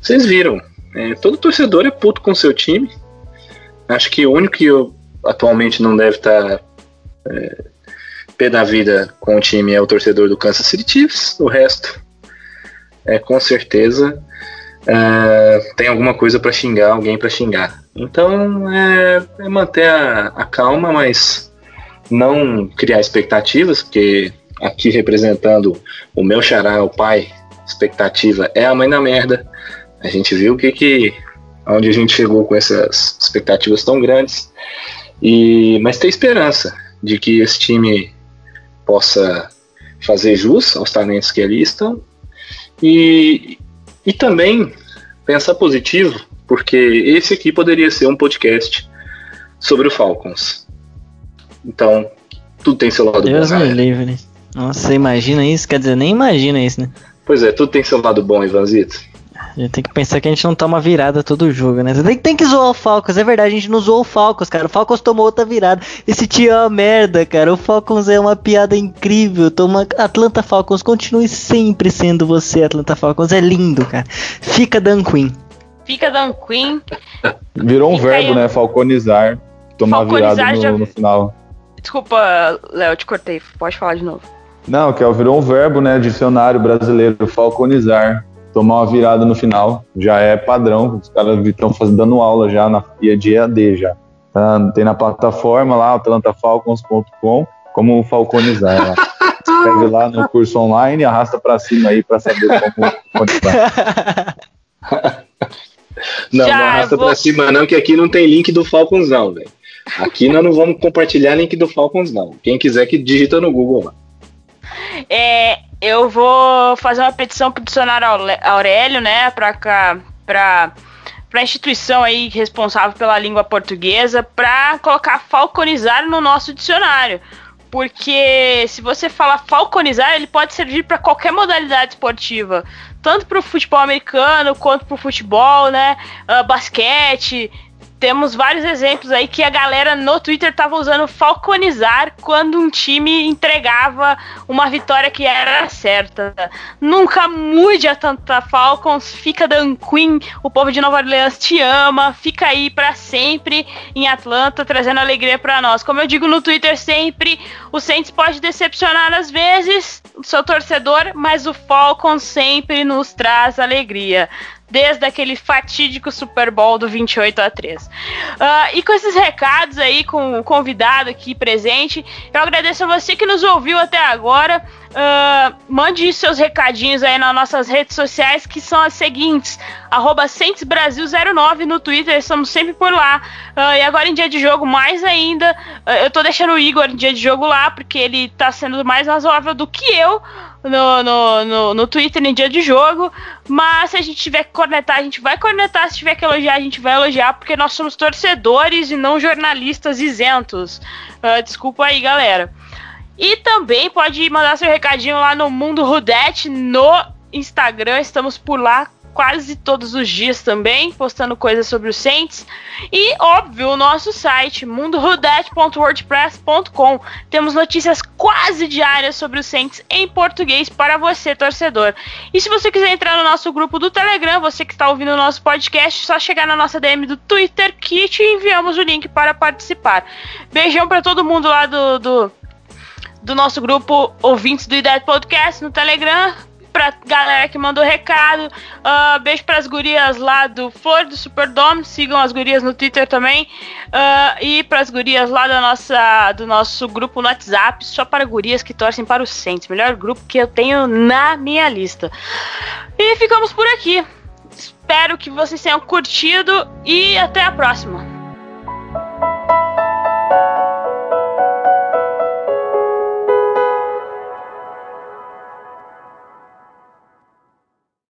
vocês viram. É, todo torcedor é puto com seu time. Acho que o único que eu, atualmente não deve estar tá, é, pé da vida com o time é o torcedor do Kansas City Chiefs. O resto é com certeza é, tem alguma coisa para xingar, alguém para xingar. Então é, é manter a, a calma, mas não criar expectativas, porque aqui representando o meu xará, o pai, expectativa é a mãe da merda. A gente viu que que onde a gente chegou com essas expectativas tão grandes. E mas tem esperança de que esse time possa fazer jus aos talentos que ali estão e, e também pensar positivo, porque esse aqui poderia ser um podcast sobre o Falcons. Então, tudo tem seu lado
Deus
bom.
Deus me livre. Nossa, você imagina isso? Quer dizer, nem imagina isso, né?
Pois é, tudo tem seu lado bom, Ivanzito.
A gente tem que pensar que a gente não toma virada todo jogo, né? Você tem, tem que zoar o Falcons, é verdade, a gente não zoou o Falcons, cara. O Falcons tomou outra virada. Esse tio é uma merda, cara. O Falcons é uma piada incrível. Toma Atlanta Falcons, continue sempre sendo você, Atlanta Falcons. É lindo, cara. Fica Dan Quinn.
Fica Dan Quinn.
Virou um Fica verbo, aí. né? Falconizar. Tomar Falconizar virada no, já... no final.
Desculpa, Léo, te cortei. Pode falar de novo.
Não, que é, virou um verbo, né? Dicionário brasileiro, falconizar. Tomar uma virada no final. Já é padrão. Os caras estão dando aula já na FIA de EAD já. Tá, tem na plataforma lá, atlantafalcons.com, como falconizar. Lá. Escreve lá no curso online, arrasta para cima aí para saber como
quantificar. Não, já, não arrasta vou... pra cima não, que aqui não tem link do Falcons não, velho. Aqui nós não vamos compartilhar link do Falcons, não. Quem quiser que digita no Google lá.
É, eu vou fazer uma petição pro dicionário Aurélio, né, para cá, para para a instituição aí responsável pela língua portuguesa para colocar falconizar no nosso dicionário. Porque se você fala falconizar, ele pode servir para qualquer modalidade esportiva, tanto para o futebol americano quanto para o futebol, né, uh, basquete, temos vários exemplos aí que a galera no Twitter tava usando falconizar quando um time entregava uma vitória que era certa. Nunca mude a tanta Falcons, fica Dan Quinn, o povo de Nova Orleans te ama, fica aí para sempre em Atlanta, trazendo alegria para nós. Como eu digo no Twitter sempre, o Saints pode decepcionar às vezes seu torcedor, mas o Falcons sempre nos traz alegria desde aquele fatídico Super Bowl do 28 a 3. Uh, e com esses recados aí, com o convidado aqui presente, eu agradeço a você que nos ouviu até agora. Uh, mande seus recadinhos aí nas nossas redes sociais, que são as seguintes: arroba Brasil09 no Twitter, estamos sempre por lá. Uh, e agora em dia de jogo, mais ainda, eu tô deixando o Igor em dia de jogo lá, porque ele tá sendo mais razoável do que eu no, no, no, no Twitter em dia de jogo. Mas se a gente tiver que cornetar, a gente vai cornetar. Se tiver que elogiar, a gente vai elogiar, porque nós somos torcedores e não jornalistas isentos. Uh, desculpa aí, galera. E também pode mandar seu recadinho lá no Mundo Rudete no Instagram, estamos por lá quase todos os dias também, postando coisas sobre os Saints. E, óbvio, o nosso site, mundorudet.wordpress.com. Temos notícias quase diárias sobre os Saints em português para você, torcedor. E se você quiser entrar no nosso grupo do Telegram, você que está ouvindo o nosso podcast, é só chegar na nossa DM do Twitter que te enviamos o link para participar. Beijão para todo mundo lá do, do do nosso grupo ouvintes do Ideia Podcast no Telegram pra galera que mandou recado. Uh, beijo pras gurias lá do Flor do Superdome. Sigam as gurias no Twitter também. Uh, e pras gurias lá da nossa, do nosso grupo no WhatsApp, só para gurias que torcem para o Saints. Melhor grupo que eu tenho na minha lista. E ficamos por aqui. Espero que vocês tenham curtido e até a próxima.